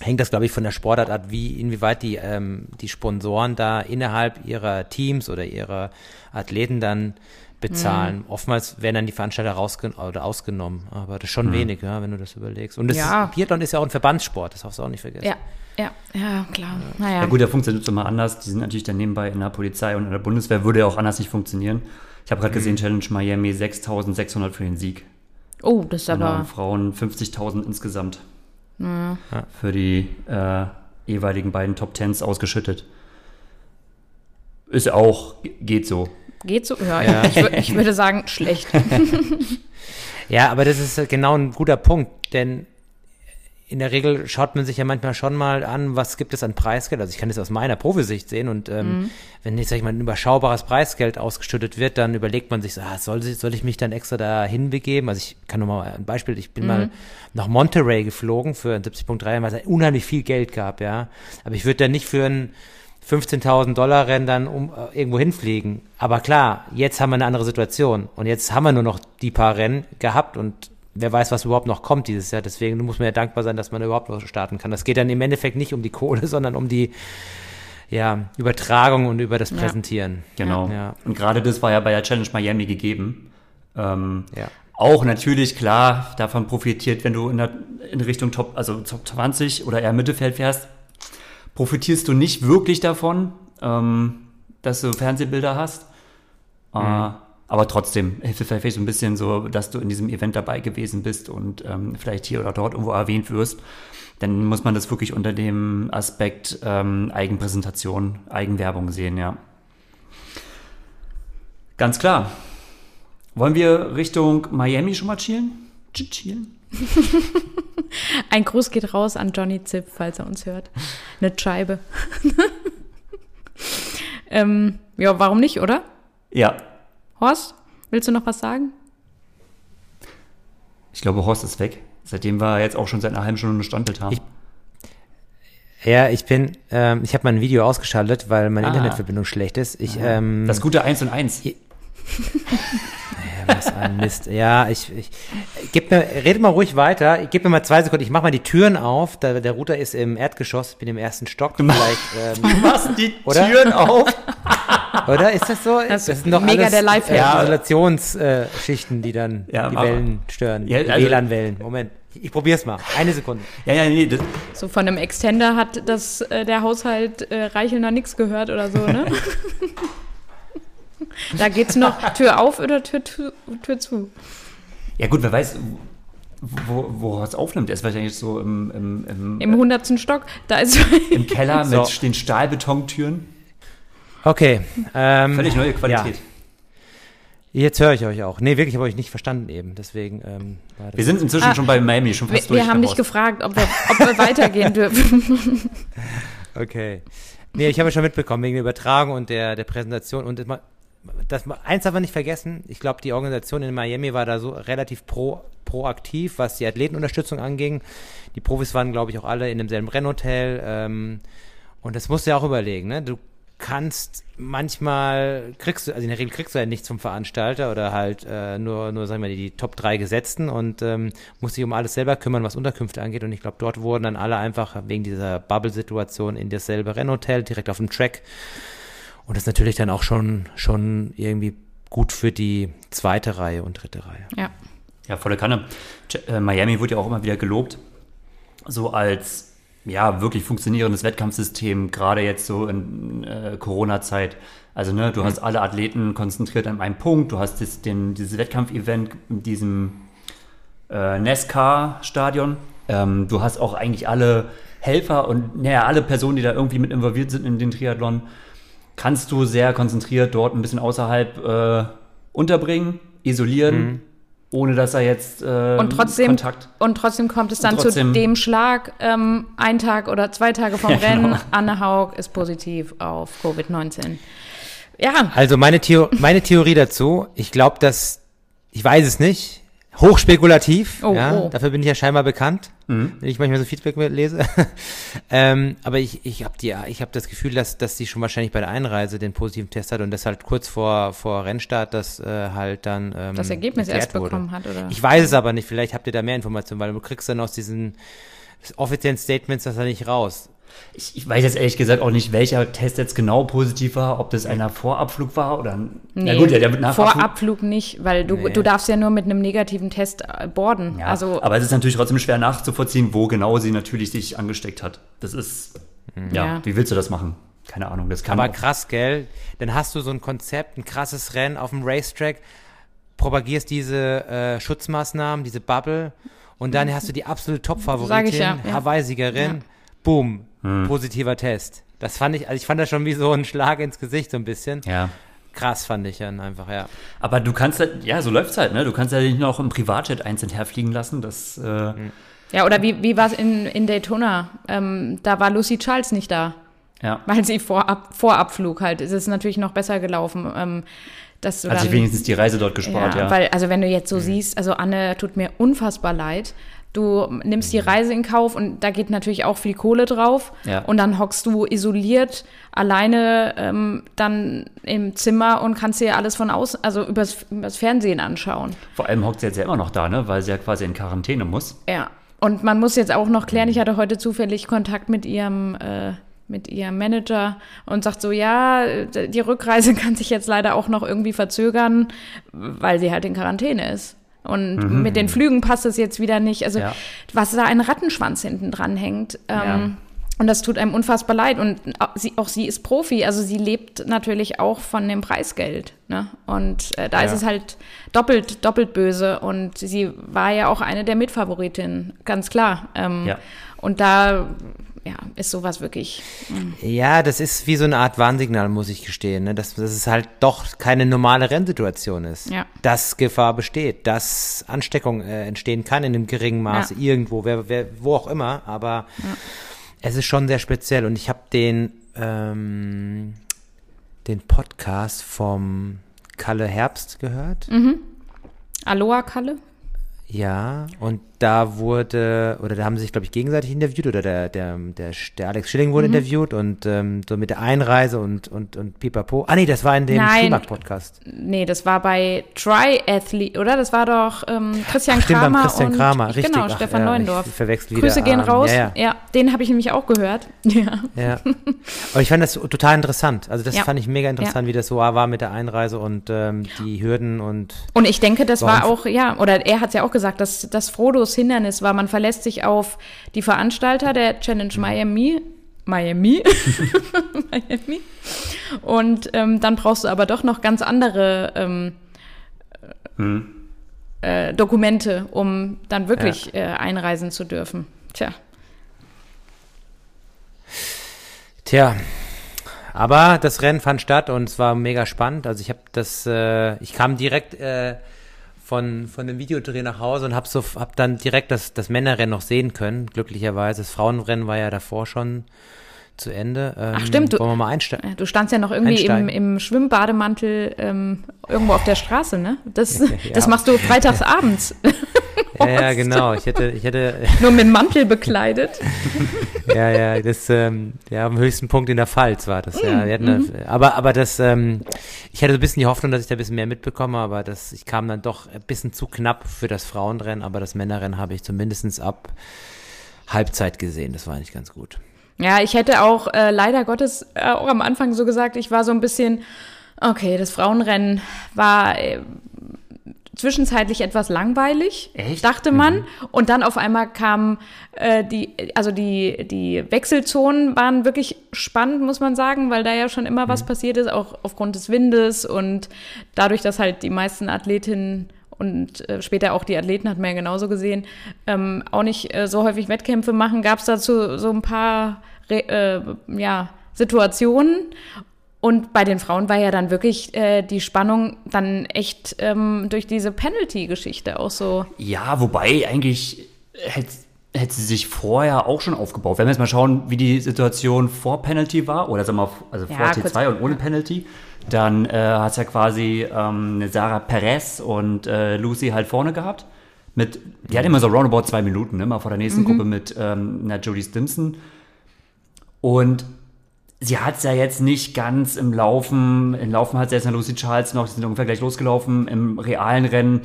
B: hängt das, glaube ich, von der Sportart ab, wie inwieweit die, ähm, die Sponsoren da innerhalb ihrer Teams oder ihrer Athleten dann bezahlen.
C: Mhm.
B: Oftmals werden dann die Veranstalter rausgen oder ausgenommen, aber das ist schon wenig, ja, wenn du das überlegst. Und das
C: Ja.
B: ist, Biathlon ist ja auch ein Verbandssport, das darfst du auch nicht vergessen.
C: Ja, ja, ja, klar. Naja.
A: Ja gut, der funktioniert immer anders. Die sind natürlich dann nebenbei in der Polizei und in der Bundeswehr. Würde ja auch anders nicht funktionieren. Ich habe gerade gesehen, Challenge Miami 6.600 für den Sieg.
C: Oh, das ist
A: Genau,
C: aber.
A: und Frauen 50.000 insgesamt. Für die äh, jeweiligen beiden Top Tens ausgeschüttet. Ist auch, geht so.
C: Geht so? Ja, Ich, wür- ich würde sagen, schlecht. [LAUGHS]
B: Ja, aber das ist genau ein guter Punkt, denn in der Regel schaut man sich ja manchmal schon mal an, was gibt es an Preisgeld. Also ich kann das aus meiner Profisicht sehen und ähm, wenn jetzt, sag ich mal, ein überschaubares Preisgeld ausgeschüttet wird, dann überlegt man sich, so, ah, soll, soll ich mich dann extra da hinbegeben? Also ich kann nur mal ein Beispiel, ich bin mal nach Monterey geflogen für ein 70.3, weil es unheimlich viel Geld gab, ja. Aber ich würde da nicht für ein 15.000 Dollar Rennen dann um, äh, irgendwo hinfliegen. Aber klar, jetzt haben wir eine andere Situation und jetzt haben wir nur noch die paar Rennen gehabt und wer weiß, was überhaupt noch kommt dieses Jahr. Deswegen muss man ja dankbar sein, dass man überhaupt noch starten kann. Das geht dann im Endeffekt nicht um die Kohle, [LAUGHS] sondern um die ja, Übertragung und über das
C: Ja.
B: Präsentieren.
A: Genau.
B: Ja.
A: Und gerade das war ja bei der Challenge Miami gegeben. Ähm,
B: Ja.
A: Auch natürlich klar davon profitiert, wenn du in, der, in Richtung Top, also Top 20 oder eher Mittelfeld fährst, profitierst du nicht wirklich davon, ähm, dass du Fernsehbilder hast. Äh, aber trotzdem hilft es vielleicht so ein bisschen so, dass du in diesem Event dabei gewesen bist und ähm, vielleicht hier oder dort irgendwo erwähnt wirst. Dann muss man das wirklich unter dem Aspekt ähm, Eigenpräsentation, Eigenwerbung sehen, ja. Ganz klar. Wollen wir Richtung Miami schon mal chillen? Ch- Chillen? [LAUGHS]
C: Ein Gruß geht raus an Johnny Zipp, falls er uns hört. Eine Scheibe. [LAUGHS] ähm, ja, warum nicht, oder?
A: Ja.
C: Horst, willst du noch was sagen?
A: Ich glaube, Horst ist weg. Seitdem wir jetzt auch schon seit einer halben Stunde eine Standbild haben.
B: Ich- Ja, ich bin, ähm, ich habe mein Video ausgeschaltet, weil meine
A: Ah.
B: Internetverbindung schlecht ist. Ich, ähm,
A: das gute Eins und Eins.
B: Ja, was ein Mist. Ja, ich, ich gib mir, redet mal ruhig weiter. Gib mir mal zwei Sekunden. Ich mach mal die Türen auf. Da, der Router ist im Erdgeschoss. Ich bin im ersten Stock. Vielleicht, ähm,
A: Du machst die
B: Oder?
A: Türen auf.
B: oder ist das so?
C: Das
B: sind doch
C: mega
B: alles,
C: der Lifehack.
B: Ja, Isolationsschichten, die dann
A: Ja,
B: die
A: aber-
B: Wellen stören.
A: Ja,
B: die
A: also-
B: WLAN-Wellen. Moment. Ich probier's mal. Eine Sekunde.
A: Ja, ja, nee, das,
C: So von einem Extender hat das, äh, der Haushalt äh, Reichelner nichts gehört oder so, ne? [LAUGHS] da geht's noch [LAUGHS] Tür auf oder Tür, Tür zu.
A: ja gut, wer weiß, wo, wo Horst aufnimmt. Er ist wahrscheinlich so im, im, im,
C: Im hundertsten Stock, da ist [LAUGHS]
A: im Keller
B: So.
A: mit den Stahlbetontüren.
B: Okay. Ähm,
A: Völlig neue Qualität.
B: Jetzt höre ich euch auch. Nee, wirklich habe ich nicht verstanden eben. Deswegen ähm, war das
A: Wir sind inzwischen
C: Ah,
A: schon bei Miami, schon
C: wir,
A: fast durch.
C: wir haben dich gefragt, ob wir, ob wir [LAUGHS] weitergehen dürfen.
B: Okay. Nee, ich habe ja schon mitbekommen, wegen der Übertragung und der, der Präsentation. Und immer, das, eins darf man nicht vergessen, ich glaube, die Organisation in Miami war da so relativ pro, proaktiv, was die Athletenunterstützung anging. Die Profis waren, glaube ich, auch alle in demselben Rennhotel. Ähm, und das musst du ja auch überlegen, ne? Du kannst manchmal kriegst du, also in der Regel kriegst du ja nichts vom Veranstalter oder halt äh, nur, nur sagen wir die, die Top 3 Gesetzten und ähm, musst dich um alles selber kümmern, was Unterkünfte angeht. Und ich glaube, dort wurden dann alle einfach wegen dieser Bubble-Situation in dasselbe Rennhotel direkt auf dem Track. Und das ist natürlich dann auch schon, schon irgendwie gut für die zweite Reihe und dritte Reihe.
C: Ja.
A: Ja, volle Kanne. Äh, Miami wurde ja auch immer wieder gelobt, so als ja, wirklich funktionierendes Wettkampfsystem, gerade jetzt so in äh, Corona-Zeit. Also, ne, du mhm. hast alle Athleten konzentriert an einem Punkt, du hast das, den, dieses Wettkampfevent in diesem äh, NASCAR-Stadion. Ähm, du hast auch eigentlich alle Helfer und naja, alle Personen, die da irgendwie mit involviert sind in den Triathlon, kannst du sehr konzentriert dort ein bisschen außerhalb äh, unterbringen, isolieren. Mhm ohne dass er jetzt äh,
C: und trotzdem, Kontakt. Und trotzdem kommt es dann trotzdem, zu dem Schlag, ähm, ein Tag oder zwei Tage vom [LAUGHS] ja, Rennen, genau. Anne Haug ist positiv auf Covid-19.
B: Ja. Also meine, Theo meine Theorie dazu, ich glaube, dass, ich weiß es nicht, Hochspekulativ, oh, ja, oh. dafür bin ich ja scheinbar bekannt, mhm. wenn ich manchmal so Feedback lese. [LAUGHS] ähm, aber ich, ich habe die, ich habe das Gefühl, dass, dass sie schon wahrscheinlich bei der Einreise den positiven Test hat und das halt kurz vor, vor Rennstart das äh, halt dann ähm,
C: das Ergebnis erst wurde. bekommen hat, oder?
B: Ich weiß es aber nicht. Vielleicht habt ihr da mehr Informationen, weil du kriegst dann aus diesen offiziellen Statements das da nicht raus.
A: Ich, ich, weiß jetzt ehrlich gesagt auch nicht, welcher Test jetzt genau positiv war, ob das einer Vorabflug war oder
C: nee, na gut, ja, der wird Vorabflug nicht, weil du, nee. du darfst ja nur mit einem negativen Test äh, borden.
A: Ja,
C: also,
A: aber es ist natürlich trotzdem schwer nachzuvollziehen, wo genau sie natürlich sich angesteckt hat. Das ist, mhm. ja, ja, wie willst du das machen? Keine Ahnung, das kann
B: Aber auch. krass, gell? Dann hast du so ein Konzept, ein krasses Rennen auf dem Racetrack, propagierst diese äh, Schutzmaßnahmen, diese Bubble und dann hast du die absolute Top-Favoritin, ja, Hawaii-Siegerin, boom, hm. positiver Test. Das fand ich, also ich fand das schon wie so ein Schlag ins Gesicht so ein bisschen.
A: Ja.
B: Krass fand ich dann einfach, ja.
A: Aber du kannst halt, ja, so läuft's halt, ne? Du kannst ja nicht noch im Privatjet einzeln herfliegen lassen, das, äh hm.
C: Ja, oder wie, wie war es in, in Daytona? Ähm, da war Lucy Charles nicht da.
A: Ja.
C: Weil sie vor, vor Abflug halt, ist es natürlich noch besser gelaufen. Ähm, dass
A: du Hat sich wenigstens die Reise dort gespart, ja, ja.
C: Weil, also wenn du jetzt so mhm. siehst, also Anne tut mir unfassbar leid, Du nimmst die Reise in Kauf und da geht natürlich auch viel Kohle drauf. Ja. Und dann hockst du isoliert alleine ähm, dann im Zimmer und kannst dir alles von außen, also übers, übers Fernsehen anschauen.
A: Vor allem hockt sie jetzt ja immer noch da, ne? weil sie ja quasi in Quarantäne muss.
C: Ja. Und man muss jetzt auch noch klären, ich hatte heute zufällig Kontakt mit ihrem äh, mit ihrem Manager und sagt so, ja, die Rückreise [LAUGHS] kann sich jetzt leider auch noch irgendwie verzögern, weil sie halt in Quarantäne ist. Und mhm. mit den Flügen passt es jetzt wieder nicht. Also, ja. was da ein Rattenschwanz hinten dran hängt. Ähm, ja. Und das tut einem unfassbar leid. Und auch sie, auch sie, ist Profi, also sie lebt natürlich auch von dem Preisgeld. Ne? Und äh, da ja. ist es halt doppelt, doppelt böse. Und sie war ja auch eine der Mitfavoritinnen, ganz klar. Ähm, ja. Und da ja, ist sowas wirklich.
B: Mh. Hm. Ja, das ist wie so eine Art Warnsignal, muss ich gestehen, ne? dass, dass es halt doch keine normale Rennsituation ist. Ja. Dass Gefahr besteht, dass Ansteckung äh, entstehen kann in einem geringen Maße, ja. irgendwo, wer, wer, wo auch immer, aber ja. es ist schon sehr speziell und ich habe den, ähm, den Podcast vom Kalle Herbst gehört.
C: Mhm. Aloha Kalle?
B: Ja, und da wurde, oder da haben sie sich, glaube ich, gegenseitig interviewt, oder der, der, der, der Alex Schilling wurde mhm. interviewt und ähm, so mit der Einreise und, und, und pipapo. Ah, nee, das war in dem Schwimmbad-Podcast.
C: Nee, das war bei Triathlete, oder? Das war doch ähm, Christian Ach,
B: stimmt,
C: Kramer.
B: Christian und, Kramer, richtig.
C: Genau, Ach, Stefan ja, Neuendorf.
B: Ich verwechsel
C: wieder. Grüße gehen raus. Ja, ja. ja, den habe ich nämlich auch gehört. [LAUGHS] Ja.
B: ja. Aber ich fand das total interessant. Also das fand ich mega interessant, wie das so war mit der Einreise und ähm, die Hürden und.
C: Und ich denke, das war auch, ja, oder er hat es ja auch gesagt, dass das Frodos Hindernis war, man verlässt sich auf die Veranstalter der Challenge Miami. Miami. [LAUGHS] Miami. Und ähm, dann brauchst du aber doch noch ganz andere ähm, hm. äh, Dokumente, um dann wirklich ja. äh, einreisen zu dürfen. Tja.
B: Tja, aber das Rennen fand statt und es war mega spannend. Also ich habe das, äh, ich kam direkt äh, von, von dem Videodreh nach Hause und habe so, hab dann direkt das, das Männerrennen noch sehen können, glücklicherweise. Das Frauenrennen war ja davor schon zu Ende.
C: Ähm, Ach stimmt, du, wollen wir mal einsteigen? Du standst ja noch irgendwie im, im Schwimmbademantel ähm, irgendwo auf der Straße, ne? Das, [LAUGHS] ja, das machst du freitags [LAUGHS] abends. Horst.
B: Ja, ja, genau. Ich hätte, ich hätte, [LAUGHS]
C: Nur mit dem Mantel bekleidet. [LAUGHS]
B: ja, ja, das, ähm, ja, am höchsten Punkt in der Pfalz war das,
C: Mm,
B: ja. Hatten
C: mhm.
B: das, aber, aber das, ähm, ich hatte so ein bisschen die Hoffnung, dass ich da ein bisschen mehr mitbekomme, aber das, ich kam dann doch ein bisschen zu knapp für das Frauenrennen, aber das Männerrennen habe ich zumindest ab Halbzeit gesehen. Das war eigentlich ganz gut.
C: Ja, ich hätte auch äh, leider Gottes äh, auch am Anfang so gesagt, ich war so ein bisschen, okay, das Frauenrennen war äh, zwischenzeitlich etwas langweilig,
A: Echt?
C: dachte man. Und dann auf einmal kamen äh, die, also die, die Wechselzonen waren wirklich spannend, muss man sagen, weil da ja schon immer was passiert ist, auch aufgrund des Windes und dadurch, dass halt die meisten Athletinnen und äh, später auch die Athleten hat man ja genauso gesehen, ähm, auch nicht äh, so häufig Wettkämpfe machen, gab es dazu so ein paar äh, ja, Situationen. Und bei den Frauen war ja dann wirklich äh, die Spannung dann echt ähm, durch diese Penalty-Geschichte auch so.
A: Ja, wobei eigentlich hätte, hätte sie sich vorher auch schon aufgebaut. Wenn wir jetzt mal schauen, wie die Situation vor Penalty war, oder sagen wir mal, also vor
C: Ja,
A: T2 und ohne Penalty, dann äh, hat es ja quasi ähm, Sarah Perez und äh, Lucy halt vorne gehabt. Mit, die hat immer so roundabout zwei Minuten, ne, mal vor der nächsten Gruppe mit ähm, einer Jodie Stimson. Und sie hat es ja jetzt nicht ganz im Laufen, im Laufen hat sie jetzt eine Lucy Charles noch, die sind ungefähr gleich losgelaufen, im realen Rennen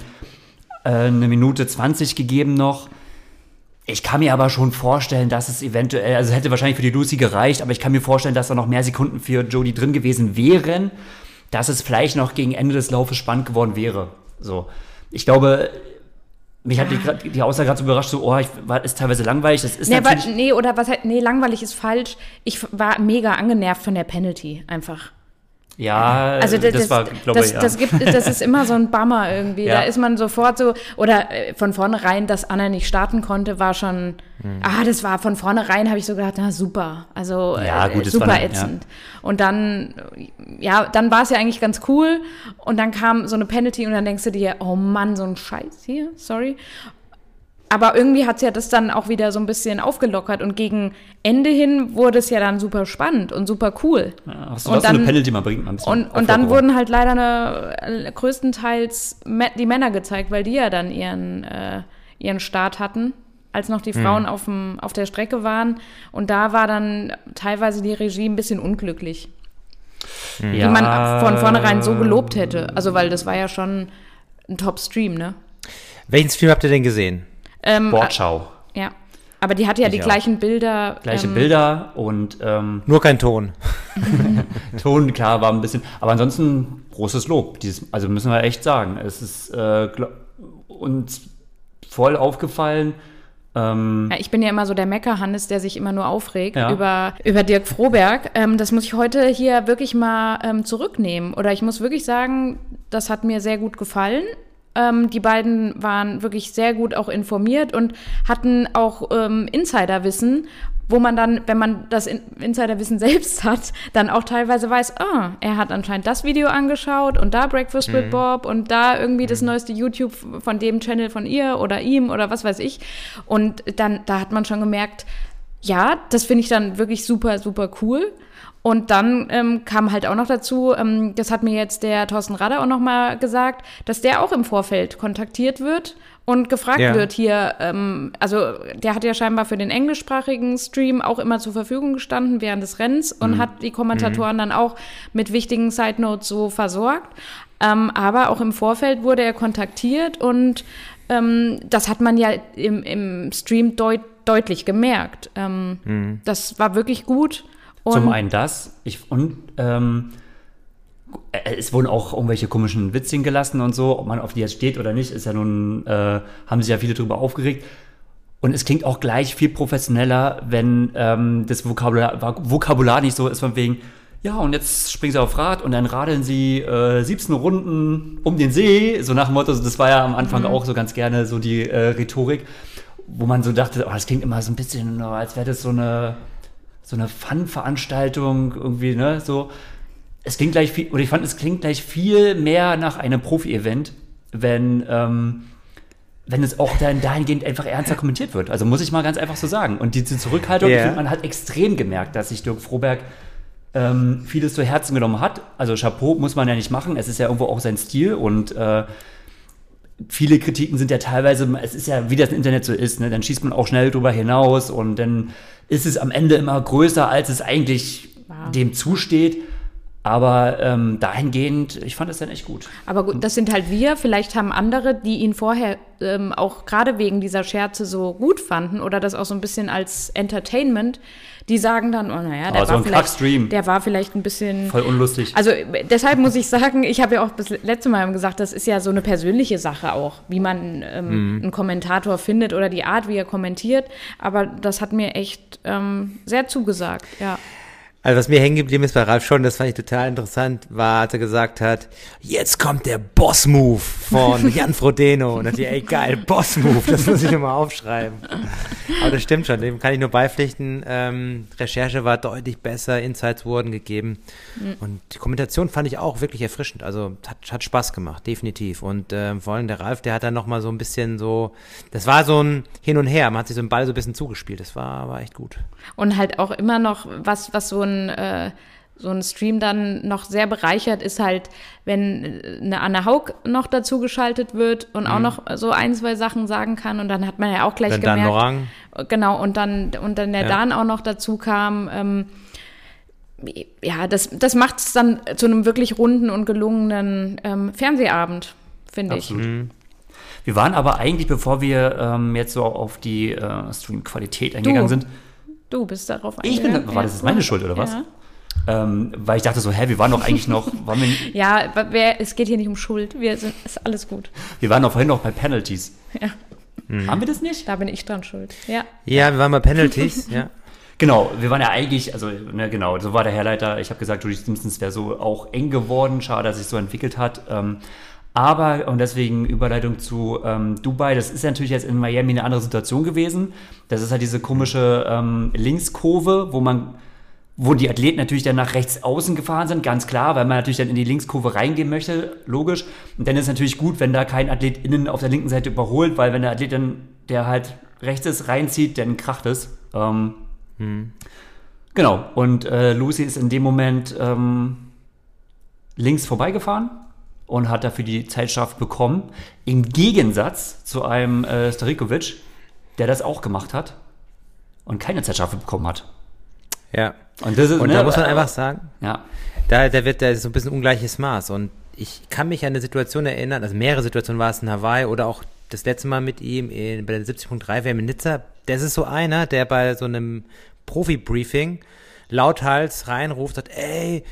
A: äh, eine Minute 20 gegeben noch. Ich kann mir aber schon vorstellen, dass es eventuell, also es hätte wahrscheinlich für die Lucy gereicht, aber ich kann mir vorstellen, dass da noch mehr Sekunden für Jodie drin gewesen wären, dass es vielleicht noch gegen Ende des Laufes spannend geworden wäre. So. Ich glaube, mich hat die, grad- die Aussage gerade so überrascht, so, oh, ich, war, ist teilweise langweilig, das ist
C: Nee, aber,
A: natürlich...
C: nee, oder was halt, nee, langweilig ist falsch. Ich war mega angenervt von der Penalty einfach.
A: Ja,
C: Also das,
A: das, war, glaube
C: das,
A: ich, ja.
C: das, gibt, das ist immer so ein Bummer irgendwie.
A: Ja.
C: Da ist man sofort so, oder äh, von vornherein, dass Anna nicht starten konnte, war schon,
A: Hm.
C: ah, das war von vornherein, habe ich so gedacht, na super, also
A: Ja,
C: äh,
A: gut, das
C: super
A: war
C: ätzend. Und dann, äh, ja, dann war es ja eigentlich ganz cool und dann kam so eine Penalty und dann denkst du dir, oh Mann, so ein Scheiß hier, sorry. Aber irgendwie hat ja das dann auch wieder so ein bisschen aufgelockert und gegen Ende hin wurde es ja dann super spannend und super cool.
A: Ja, hast du
C: und
A: was so eine
C: dann-
A: Penalty mal bringt, mal ein
C: Und, und dann wurden halt leider eine, äh, größtenteils die Männer gezeigt, weil die ja dann ihren, äh, ihren Start hatten, als noch die
A: Hm.
C: Frauen auf, dem, auf der Strecke waren. Und da war dann teilweise die Regie ein bisschen unglücklich,
A: ja,
C: die man von vornherein so gelobt hätte. Also, weil das war ja schon ein Top-Stream, ne?
B: Welchen Stream habt ihr denn gesehen?
C: Ähm,
A: Sportschau.
C: Ja. Aber die hatte ja
B: Ich
C: die
B: auch.
C: gleichen Bilder.
A: Gleiche
C: ähm,
A: Bilder und ähm, [LAUGHS]
B: Nur kein Ton. [LAUGHS]
A: Ton, klar, war ein bisschen. Aber ansonsten großes Lob. Dieses, also müssen wir echt sagen. Es ist äh, uns voll aufgefallen. Ähm,
C: Ja, ich bin ja immer so der Mecker-Hannes, der sich immer nur aufregt
A: Ja.
C: über, über Dirk Froberg. Ähm, das muss ich heute hier wirklich mal ähm, zurücknehmen. Oder ich muss wirklich sagen, das hat mir sehr gut gefallen. Ähm, die beiden waren wirklich sehr gut auch informiert und hatten auch ähm, Insiderwissen, wo man dann, wenn man das In Insiderwissen [LAUGHS] selbst hat, dann auch teilweise weiß, ah, er hat anscheinend das Video angeschaut und da Breakfast with Bob und da irgendwie das neueste YouTube von dem Channel von ihr oder ihm oder was weiß ich. Und dann, da hat man schon gemerkt, ja, das finde ich dann wirklich super, super cool. Und dann ähm, kam halt auch noch dazu, ähm, das hat mir jetzt der Thorsten Radder auch noch mal gesagt, dass der auch im Vorfeld kontaktiert wird und gefragt
B: Ja.
C: wird hier, ähm, also der hat ja scheinbar für den englischsprachigen Stream auch immer zur Verfügung gestanden während des Rennens und hat die Kommentatoren dann auch mit wichtigen Side Notes so versorgt. Ähm, aber auch im Vorfeld wurde er kontaktiert und ähm, das hat man ja im, im Stream deut deutlich gemerkt. Ähm, Das war wirklich gut. Und
A: Zum einen das. Ich, und ähm, äh, es wurden auch irgendwelche komischen Witzchen gelassen und so. Ob man auf die jetzt steht oder nicht, ist ja nun, äh, haben sich ja viele drüber aufgeregt. Und es klingt auch gleich viel professioneller, wenn ähm, das Vokabular, Vokabular nicht so ist von wegen, ja, und jetzt springen sie auf Rad und dann radeln sie äh, 17 Runden um den See. So nach dem Motto, das war ja am Anfang auch so ganz gerne so die äh, Rhetorik, wo man so dachte, oh, das klingt immer so ein bisschen, oh, als wäre das so eine, so eine Fun-Veranstaltung irgendwie, ne, so. Es klingt gleich viel, oder ich fand, es klingt gleich viel mehr nach einem Profi-Event, wenn, ähm, wenn es auch dann dahingehend einfach ernster kommentiert wird. Also muss ich mal ganz einfach so sagen. Und diese Zurückhaltung,
B: Ja.
A: ich finde, man hat extrem gemerkt, dass sich Dirk Froberg ähm, vieles zu Herzen genommen hat. Also Chapeau muss man ja nicht machen, es ist ja irgendwo auch sein Stil und äh, viele Kritiken sind ja teilweise, es ist ja, wie das Internet so ist, ne? dann schießt man auch schnell drüber hinaus und dann ist es am Ende immer größer, als es eigentlich
C: Wow.
A: dem zusteht. Aber ähm, dahingehend, ich fand es dann echt gut.
C: Aber gut, das sind halt wir. Vielleicht haben andere, die ihn vorher ähm, auch gerade wegen dieser Scherze so gut fanden oder das auch so ein bisschen als Entertainment, die sagen dann, oh naja, der
A: Aber so
C: war
A: ein
C: vielleicht, der war vielleicht ein bisschen.
A: Voll unlustig.
C: Also äh, deshalb muss ich sagen, ich habe ja auch das letzte Mal gesagt, das ist ja so eine persönliche Sache auch, wie man ähm,
A: Mhm.
C: einen Kommentator findet oder die Art, wie er kommentiert. Aber das hat mir echt ähm, sehr zugesagt, ja.
B: Also was mir hängen geblieben ist bei Ralf schon, das fand ich total interessant, war, als er gesagt hat, jetzt kommt der Boss-Move von [LAUGHS] Jan Frodeno. Und dann ich, ey geil, Boss-Move, das muss ich nochmal aufschreiben. Aber das stimmt schon, dem kann ich nur beipflichten. Ähm, Recherche war deutlich besser, Insights wurden gegeben. Und die Kommentation fand ich auch wirklich erfrischend. Also hat, hat Spaß gemacht, definitiv. Und ähm, vor allem der Ralf, der hat dann nochmal so ein bisschen so, das war so ein Hin und Her, man hat sich so einen Ball so ein bisschen zugespielt. Das war, war echt gut.
C: Und halt auch immer noch, was, was so ein, äh, so ein Stream dann noch sehr bereichert, ist halt, wenn äh, eine Anne Haug noch dazu geschaltet wird und auch noch so ein, zwei Sachen sagen kann. Und dann hat man ja auch gleich
B: Wenn
C: gemerkt.
B: Orang,
C: Genau, und dann, und dann der
B: Ja.
C: Dan auch noch dazu kam. Ähm, ja, das, das macht es dann zu einem wirklich runden und gelungenen ähm, Fernsehabend, finde ich.
A: Absolut. Wir waren aber eigentlich, bevor wir ähm, jetzt so auf die äh, Stream-Qualität eingegangen sind,
C: Du bist darauf
A: Ich bin-
C: eingegangen.
A: war das jetzt meine Schuld, oder was?
C: Ja,
A: ähm, weil ich dachte so, hä, wir waren doch eigentlich noch, [LAUGHS] waren wir,
C: ja aber wer, es geht hier nicht um Schuld. Wir sind, ist alles gut.
A: wir waren doch vorhin noch bei Penalties.
C: Ja,
A: Haben wir das nicht?
C: da bin ich dran schuld. Ja.
B: Ja, wir waren bei Penalties, [LAUGHS] ja.
A: Genau, wir waren ja eigentlich, also ne, genau, so war der Herleiter. Ich habe gesagt, Judy Simpsons wäre so auch eng geworden. Schade, dass sich so entwickelt hat. Ähm, aber, und deswegen Überleitung zu ähm, Dubai, das ist natürlich jetzt in Miami eine andere Situation gewesen. Das ist halt diese komische ähm, Linkskurve, wo man, wo die Athleten natürlich dann nach rechts außen gefahren sind, ganz klar, weil man natürlich dann in die Linkskurve reingehen möchte, logisch. Und dann ist es natürlich gut, wenn da kein Athlet innen auf der linken Seite überholt, weil wenn der Athlet dann, der halt rechts ist, reinzieht, dann kracht es. Ähm, Genau, und äh, Lucy ist in dem Moment ähm, links vorbeigefahren und hat dafür die Zeitstrafe bekommen. Im Gegensatz zu einem äh, Starikovic, der das auch gemacht hat und keine Zeitstrafe bekommen hat.
B: Ja.
A: Und, das ist,
B: Und
A: ne,
B: da muss man
A: äh,
B: einfach sagen,
A: Ja,
B: da, da wird da ist so ein bisschen ungleiches Maß. Und ich kann mich an eine Situation erinnern, also mehrere Situationen war es in Hawaii oder auch das letzte Mal mit ihm in, bei der 70.3 WM in Nizza. Das ist so einer, der bei so einem Profi-Briefing lauthals reinruft, sagt, ey,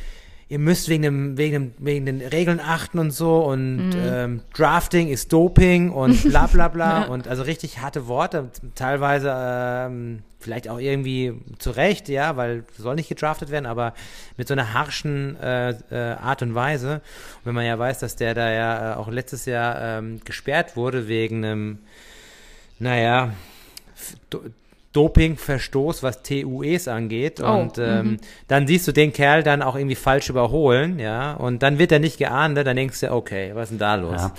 B: ihr müsst wegen, dem, wegen, dem, wegen den Regeln achten und so und ähm, Drafting ist Doping und [LAUGHS] bla bla bla und also richtig harte Worte, teilweise ähm, vielleicht auch irgendwie zu Recht, ja, weil soll nicht gedraftet werden, aber mit so einer harschen äh, äh, Art und Weise. Und wenn man ja weiß, dass der da ja äh, auch letztes Jahr ähm, gesperrt wurde wegen einem, naja, Dopingverstoß, was TUEs angeht.
C: Oh,
B: und ähm, dann siehst du den Kerl dann auch irgendwie falsch überholen, ja, und dann wird er nicht geahndet, dann denkst du, okay, was ist denn da los?
A: ja.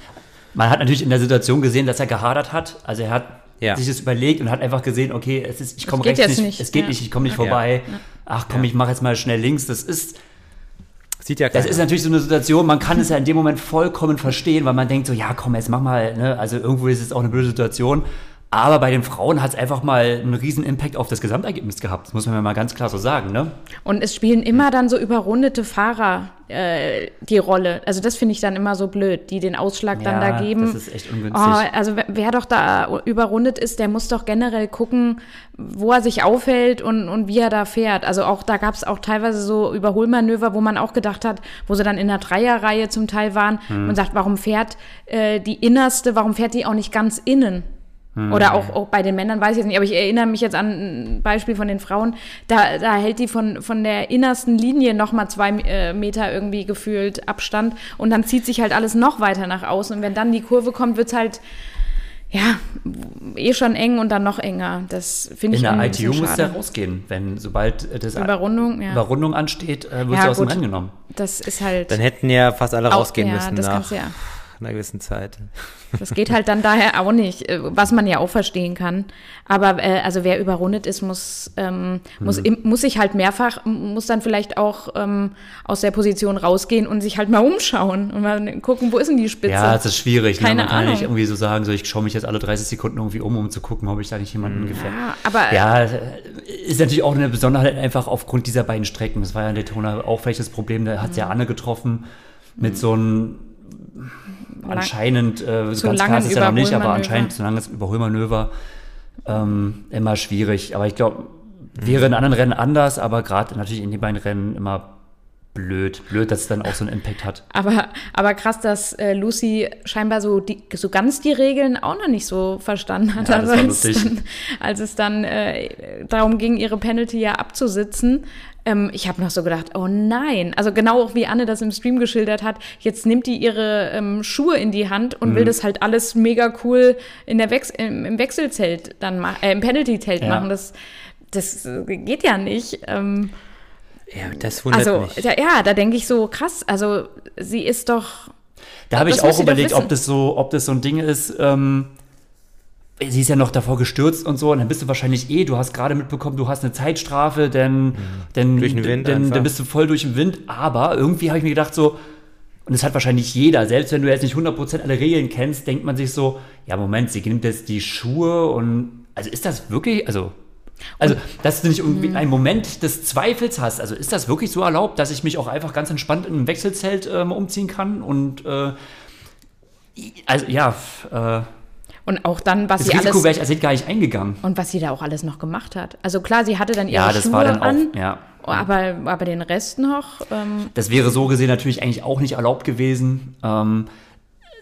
A: Man hat natürlich in der Situation gesehen, dass er gehadert hat. Also er hat
B: Ja.
A: sich das überlegt und hat einfach gesehen, okay, es ist, ich komme rechts
C: jetzt
A: nicht,
C: nicht.
A: es geht
C: Ja.
A: nicht, ich komme nicht vorbei. Ach komm,
B: Ja.
A: ich mache jetzt mal schnell links. Das ist
B: Sieht ja
A: Das ist natürlich so eine Situation, man kann es ja in dem Moment vollkommen verstehen, weil man denkt so, ja komm, jetzt mach mal, ne? also irgendwo ist es auch eine blöde Situation. Aber bei den Frauen hat es einfach mal einen riesen Impact auf das Gesamtergebnis gehabt. Das muss man ja mal ganz klar so sagen, ne?
C: Und es spielen immer dann so überrundete Fahrer äh, die Rolle. Also das finde ich dann immer so blöd, die den Ausschlag dann
A: Ja,
C: da geben.
A: das ist echt ungünstig.
C: Oh, also wer- wer doch da überrundet ist, der muss doch generell gucken, wo er sich aufhält und, und wie er da fährt. Also auch da gab es auch teilweise so Überholmanöver, wo man auch gedacht hat, wo sie dann in der Dreierreihe zum Teil waren
A: Hm.
C: und sagt, warum fährt äh, die innerste, warum fährt die auch nicht ganz innen?
A: Hm.
C: Oder auch, auch bei den Männern weiß ich jetzt nicht, aber ich erinnere mich jetzt an ein Beispiel von den Frauen. Da, da hält die von, von der innersten Linie nochmal zwei äh, Meter irgendwie gefühlt Abstand und dann zieht sich halt alles noch weiter nach außen. Und wenn dann die Kurve kommt, wird's halt, ja, eh schon eng und dann noch enger. Das finde
A: In
C: ich
A: der
C: ein
A: ITU muss der rausgehen, wenn sobald das
C: Überrundung, ja.
A: Überrundung ansteht, äh, wird
C: Ja,
A: sie aus dem
C: gut.
A: Rennen genommen.
C: Das ist halt
B: Dann hätten ja fast alle
C: auch-
B: rausgehen
C: ja,
B: müssen
C: das
B: nach
C: kannst du ja.
B: einer gewissen Zeit.
C: Das geht halt dann daher auch nicht, äh, was man ja auch verstehen kann. Aber äh, also wer überrundet ist, muss, ähm, muss, im, muss sich halt mehrfach, muss dann vielleicht auch ähm, aus der Position rausgehen und sich halt mal umschauen und mal gucken, wo ist denn die Spitze?
A: Ja, das ist schwierig.
C: Keine
A: ne? Man kann
C: Ahnung.
A: nicht irgendwie so sagen, so ich schaue mich jetzt alle 30 Sekunden irgendwie um, um zu gucken, ob ich da nicht jemanden gefällt.
C: ja, aber
A: Ja, ist natürlich auch eine Besonderheit einfach aufgrund dieser beiden Strecken. Das war ja in Daytona auch vielleicht das Problem, da hat
C: Mhm.
A: ja Anne getroffen mit so einem anscheinend, äh,
C: So
A: ganz klar ist es ja noch nicht, aber anscheinend so langes Überholmanöver ähm, immer schwierig. Aber ich glaube, wäre in anderen Rennen anders, aber gerade natürlich in den beiden Rennen immer blöd. Blöd, dass es dann auch so einen Impact hat.
C: Aber, aber krass, dass äh, Lucy scheinbar so, die, so ganz die Regeln auch noch nicht so verstanden hat.
A: Ja, das
C: also
A: war
C: als, dann, als es dann äh, darum ging, ihre Penalty ja abzusitzen. Ähm, ich habe noch so gedacht, oh nein. Also genau auch wie Anne das im Stream geschildert hat, jetzt nimmt die ihre ähm, Schuhe in die Hand und will
A: Mhm.
C: das halt alles mega cool in der Wex im, im Wechselzelt dann machen, äh, im Penalty-Zelt
A: Ja.
C: machen. Das, das äh, geht ja nicht. Ähm,
B: Ja, das wundert
C: also,
B: mich.
C: da, ja, da denke ich so, krass, also sie ist doch.
A: Da habe ich auch überlegt, ob das so, ob das so ein Ding ist. Ähm, sie ist ja noch davor gestürzt und so, und dann bist du wahrscheinlich eh, du hast gerade mitbekommen, du hast eine Zeitstrafe, denn, denn,
B: Mhm. Durch den Wind
A: denn,
B: einfach.
A: dann bist du voll durch den Wind. Aber irgendwie habe ich mir gedacht, so, und das hat wahrscheinlich jeder, selbst wenn du jetzt nicht 100% alle Regeln kennst, denkt man sich so, ja, Moment, sie nimmt jetzt die Schuhe und, also ist das wirklich, also. Also, dass du nicht irgendwie
C: Mhm.
A: einen Moment des Zweifels hast. Also, ist das wirklich so erlaubt, dass ich mich auch einfach ganz entspannt in einem Wechselzelt ähm, umziehen kann? Und äh, also ja, äh,
C: Und auch dann, was
A: das
C: sie
A: Risiko
C: alles
A: wäre ich als Hit gar nicht eingegangen.
C: und was sie da auch alles noch gemacht hat. Also klar, sie hatte dann ihre
A: Ja, das
C: Schuhe
A: war dann auch,
C: an,
A: ja.
C: aber, aber den Rest noch. Ähm,
A: Das wäre so gesehen natürlich eigentlich auch nicht erlaubt gewesen. Ähm,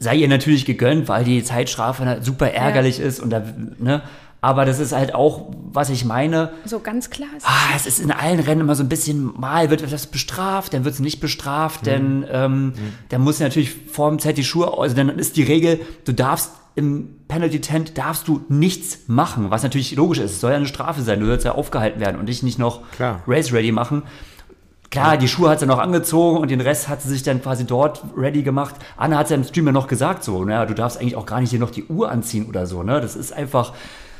A: sei ihr natürlich gegönnt, weil die Zeitstrafe super ärgerlich ist und da, ne? Aber das ist halt auch, was ich meine.
C: so ganz klar ist.
A: Ah, es ist in allen Rennen immer so ein bisschen, mal wird das bestraft, dann wird es nicht bestraft, denn ähm, dann muss natürlich vor dem Zeit die Schuhe, also dann ist die Regel, du darfst im Penalty Tent darfst du nichts machen, was natürlich logisch ist. Es soll ja eine Strafe sein, du sollst ja aufgehalten werden und dich nicht noch
B: Klar.
A: Race Ready machen. Klar, die Schuhe hat sie noch angezogen und den Rest hat sie sich dann quasi dort ready gemacht. Anna hat es ja im Stream ja noch gesagt, so, naja, du darfst eigentlich auch gar nicht hier noch die Uhr anziehen oder so, ne? Das ist einfach,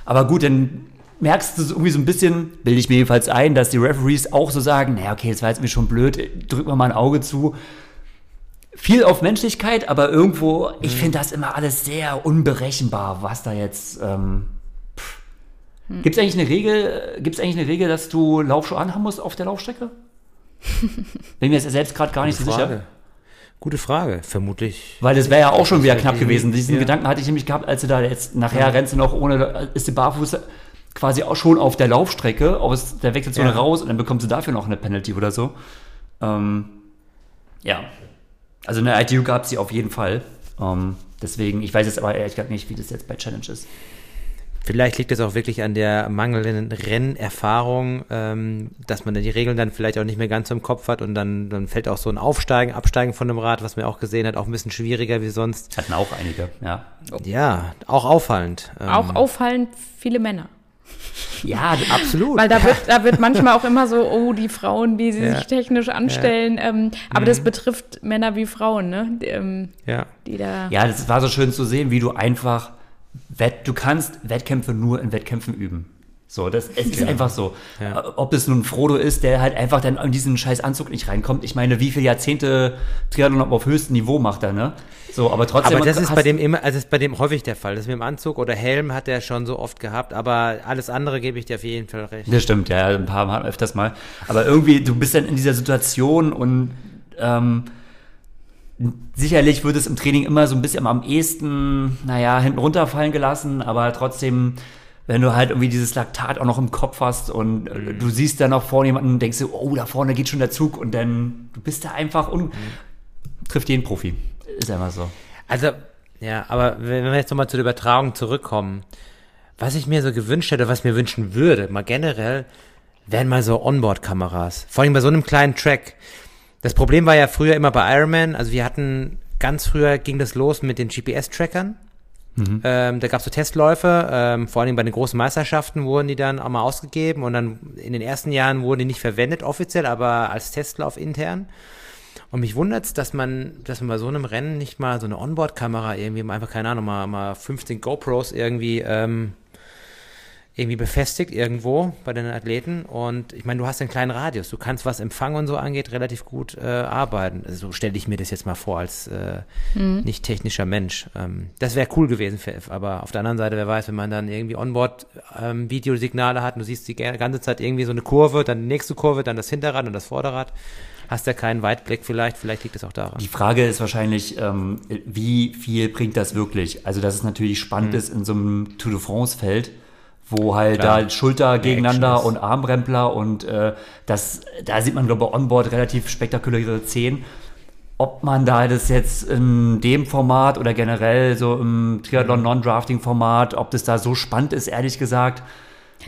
A: aber gut, dann merkst du so irgendwie so ein bisschen, bilde ich mir jedenfalls ein, dass die Referees auch so sagen, naja, okay, das war jetzt mir schon blöd, drück mal mal ein Auge zu. Viel auf Menschlichkeit, aber irgendwo, ich finde das immer alles sehr unberechenbar, was da jetzt. Ähm, Gibt es eigentlich eine Regel? Gibt es eigentlich eine Regel, dass du Laufschuhe anhaben musst auf der Laufstrecke? [LAUGHS] Bin mir jetzt selbst gerade gar nicht so sicher.
B: Gute Frage. Vermutlich.
A: Weil das wäre ja auch schon wieder knapp gewesen. Diesen
B: Ja.
A: Gedanken hatte ich nämlich gehabt, als du da jetzt nachher rennst du noch ohne, ist die Barfuß quasi auch schon auf der Laufstrecke aus der Wechselzone
B: Ja.
A: raus und dann bekommst du dafür noch eine Penalty oder so. Ähm, ja. Also eine ITU gab es sie auf jeden Fall. Ähm, deswegen, ich weiß jetzt aber ehrlich gesagt nicht, wie das jetzt bei Challenge ist.
B: Vielleicht liegt es auch wirklich an der mangelnden Rennerfahrung, ähm, dass man die Regeln dann vielleicht auch nicht mehr ganz so im Kopf hat und dann, dann fällt auch so ein Aufsteigen, Absteigen von dem Rad, was man auch gesehen hat, auch ein bisschen schwieriger wie sonst.
A: Hatten auch einige, ja.
B: Ja, auch auffallend. Ähm,
C: Auch auffallend viele Männer. [LAUGHS]
A: Ja,
B: absolut.
C: Weil da [LAUGHS] wird, da wird manchmal auch immer so, oh, die Frauen, wie sie
B: Ja.
C: sich technisch anstellen. Ähm, aber
A: Mhm.
C: das betrifft Männer wie Frauen, ne? Die, ähm,
B: ja.
C: die da.
A: Ja, das war so schön zu sehen, wie du einfach, Wett, du kannst Wettkämpfe nur in Wettkämpfen üben. So, das es ist einfach so.
B: Ja.
A: Äh, Ob es nun Frodo ist, der halt einfach dann in diesen scheiß Anzug nicht reinkommt. Ich meine, wie viele Jahrzehnte Triathlon auf höchstem Niveau macht er, ne? So, aber trotzdem.
B: Aber das ist bei dem immer, also ist bei dem häufig der Fall. Das mit dem Anzug oder Helm hat er schon so oft gehabt, aber alles andere gebe ich dir auf jeden Fall recht.
A: Das stimmt, ja, ein paar Mal öfters mal. Aber irgendwie, du bist dann in dieser Situation und ähm, sicherlich wird es im Training immer so ein bisschen am ehesten, naja, hinten runterfallen gelassen, aber trotzdem, wenn du halt irgendwie dieses Laktat auch noch im Kopf hast und äh, du siehst dann noch vorne jemanden und denkst dir, oh, da vorne geht schon der Zug und dann, du bist da einfach und trifft jeden Profi. Ist einfach so.
B: Also, ja, aber wenn wir jetzt nochmal zu der Übertragung zurückkommen, was ich mir so gewünscht hätte, was ich mir wünschen würde, mal generell, wären mal so Onboard-Kameras. Vor allem bei so einem kleinen Track. Das Problem war ja früher immer bei Ironman, also wir hatten, ganz früher ging das los mit den GPS-Trackern. Ähm, da gab es so Testläufe, ähm, vor allem bei den großen Meisterschaften wurden die dann auch mal ausgegeben und dann in den ersten Jahren wurden die nicht verwendet offiziell, aber als Testlauf intern. Und mich wundert es, dass man, dass man bei so einem Rennen nicht mal so eine Onboard-Kamera irgendwie, einfach, keine Ahnung, mal, mal 15 GoPros irgendwie ähm, irgendwie befestigt irgendwo bei den Athleten. Und ich meine, du hast einen kleinen Radius. Du kannst, was Empfang und so angeht, relativ gut äh, arbeiten. Also so stelle ich mir das jetzt mal vor als äh, mhm. nicht technischer Mensch. Ähm, das wäre cool gewesen, für, aber auf der anderen Seite, wer weiß, wenn man dann irgendwie Onboard-Videosignale ähm, hat und du siehst die ganze Zeit irgendwie so eine Kurve, dann die nächste Kurve, dann das Hinterrad und das Vorderrad hast ja keinen Weitblick vielleicht, vielleicht liegt es auch daran.
A: Die Frage ist wahrscheinlich, ähm, wie viel bringt das wirklich? Also, dass es natürlich spannend mhm. ist in so einem Tour de France-Feld, wo halt Klar. da Schulter gegeneinander und Armrempler und äh, das, da sieht man, glaube ich, onboard relativ spektakuläre Szenen. Ob man da das jetzt in dem Format oder generell so im Triathlon-Non-Drafting-Format, ob das da so spannend ist, ehrlich gesagt.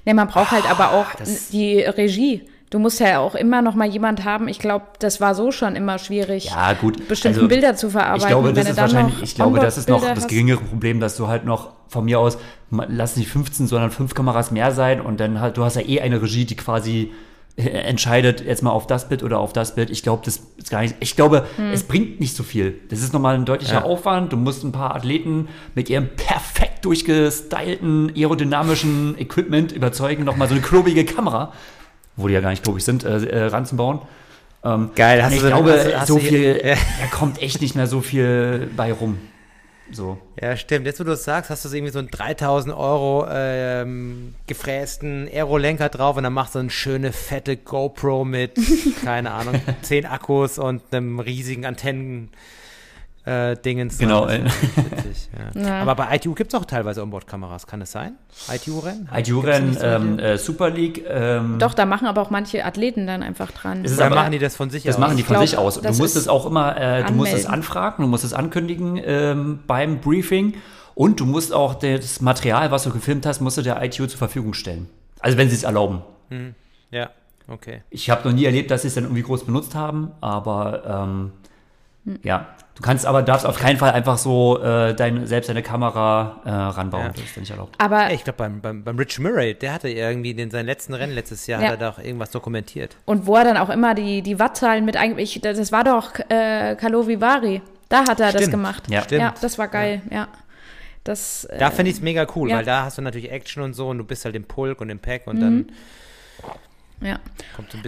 C: Ne, man braucht halt aber auch die Regie. Du musst ja auch immer noch mal jemand haben. Ich glaube, das war so schon immer schwierig,
A: ja, gut.
C: bestimmte also, Bilder zu verarbeiten.
A: Ich glaube, das ist wahrscheinlich, ich glaube, das ist noch das geringere Problem, dass du halt noch von mir aus, lass nicht 15, sondern fünf Kameras mehr sein und dann halt, du hast ja eh eine Regie, die quasi äh, entscheidet jetzt mal auf das Bild oder auf das Bild. Ich glaube, das ist gar nicht, ich glaube, hm. es bringt nicht so viel. Das ist nochmal ein deutlicher ja. Aufwand. Du musst ein paar Athleten mit ihrem perfekt durchgestylten aerodynamischen Equipment überzeugen, nochmal so eine klobige Kamera wo die ja gar nicht klobig sind, äh, äh, ranzubauen.
B: Ähm, Geil,
A: hast ich du glaube, hast, hast so viel, ja. [LAUGHS] da kommt echt nicht mehr so viel bei rum. So.
B: Ja, stimmt. Jetzt, wo du es sagst, hast du irgendwie so einen 3000 Euro ähm, gefrästen Aerolenker drauf und dann machst du eine schöne, fette GoPro mit, [LAUGHS] keine Ahnung, 10 Akkus und einem riesigen Antennen äh, Dingens.
A: Genau.
B: Witzig, ja. [LAUGHS] Ja. Aber bei ITU gibt es auch teilweise Onboard-Kameras, kann es sein? ITU-Rennen?
A: ITU-Rennen, ähm, äh, Super League. Ähm,
C: Doch, da machen aber auch manche Athleten dann einfach dran.
B: Ist Oder machen die das von sich
A: das aus? Das machen die von glaub, sich aus. Du musst es auch immer, äh, du musst es anfragen, du musst es ankündigen ähm, beim Briefing und du musst auch das Material, was du gefilmt hast, musst du der ITU zur Verfügung stellen. Also wenn sie es erlauben.
B: Hm. Ja, okay.
A: Ich habe noch nie erlebt, dass sie es dann irgendwie groß benutzt haben, aber ähm, hm. ja, Du kannst aber, darfst auf keinen Fall einfach so äh, dein, selbst deine Kamera äh, ranbauen. Ja. Das ist nicht erlaubt.
C: Aber
B: ich glaube, beim, beim, beim Rich Murray, der hatte irgendwie in seinen letzten Rennen letztes Jahr, ja. hat er doch irgendwas dokumentiert.
C: Und wo er dann auch immer die, die Wattzahlen mit eigentlich, das war doch äh, Kalovivari. Da hat er Stimmt. das gemacht.
A: Ja.
C: Stimmt. ja, das war geil, ja. ja. Das,
B: da finde ich es mega cool, weil da hast du natürlich Action und so und du bist halt im Pulk und im Pack und mhm. dann
C: ja.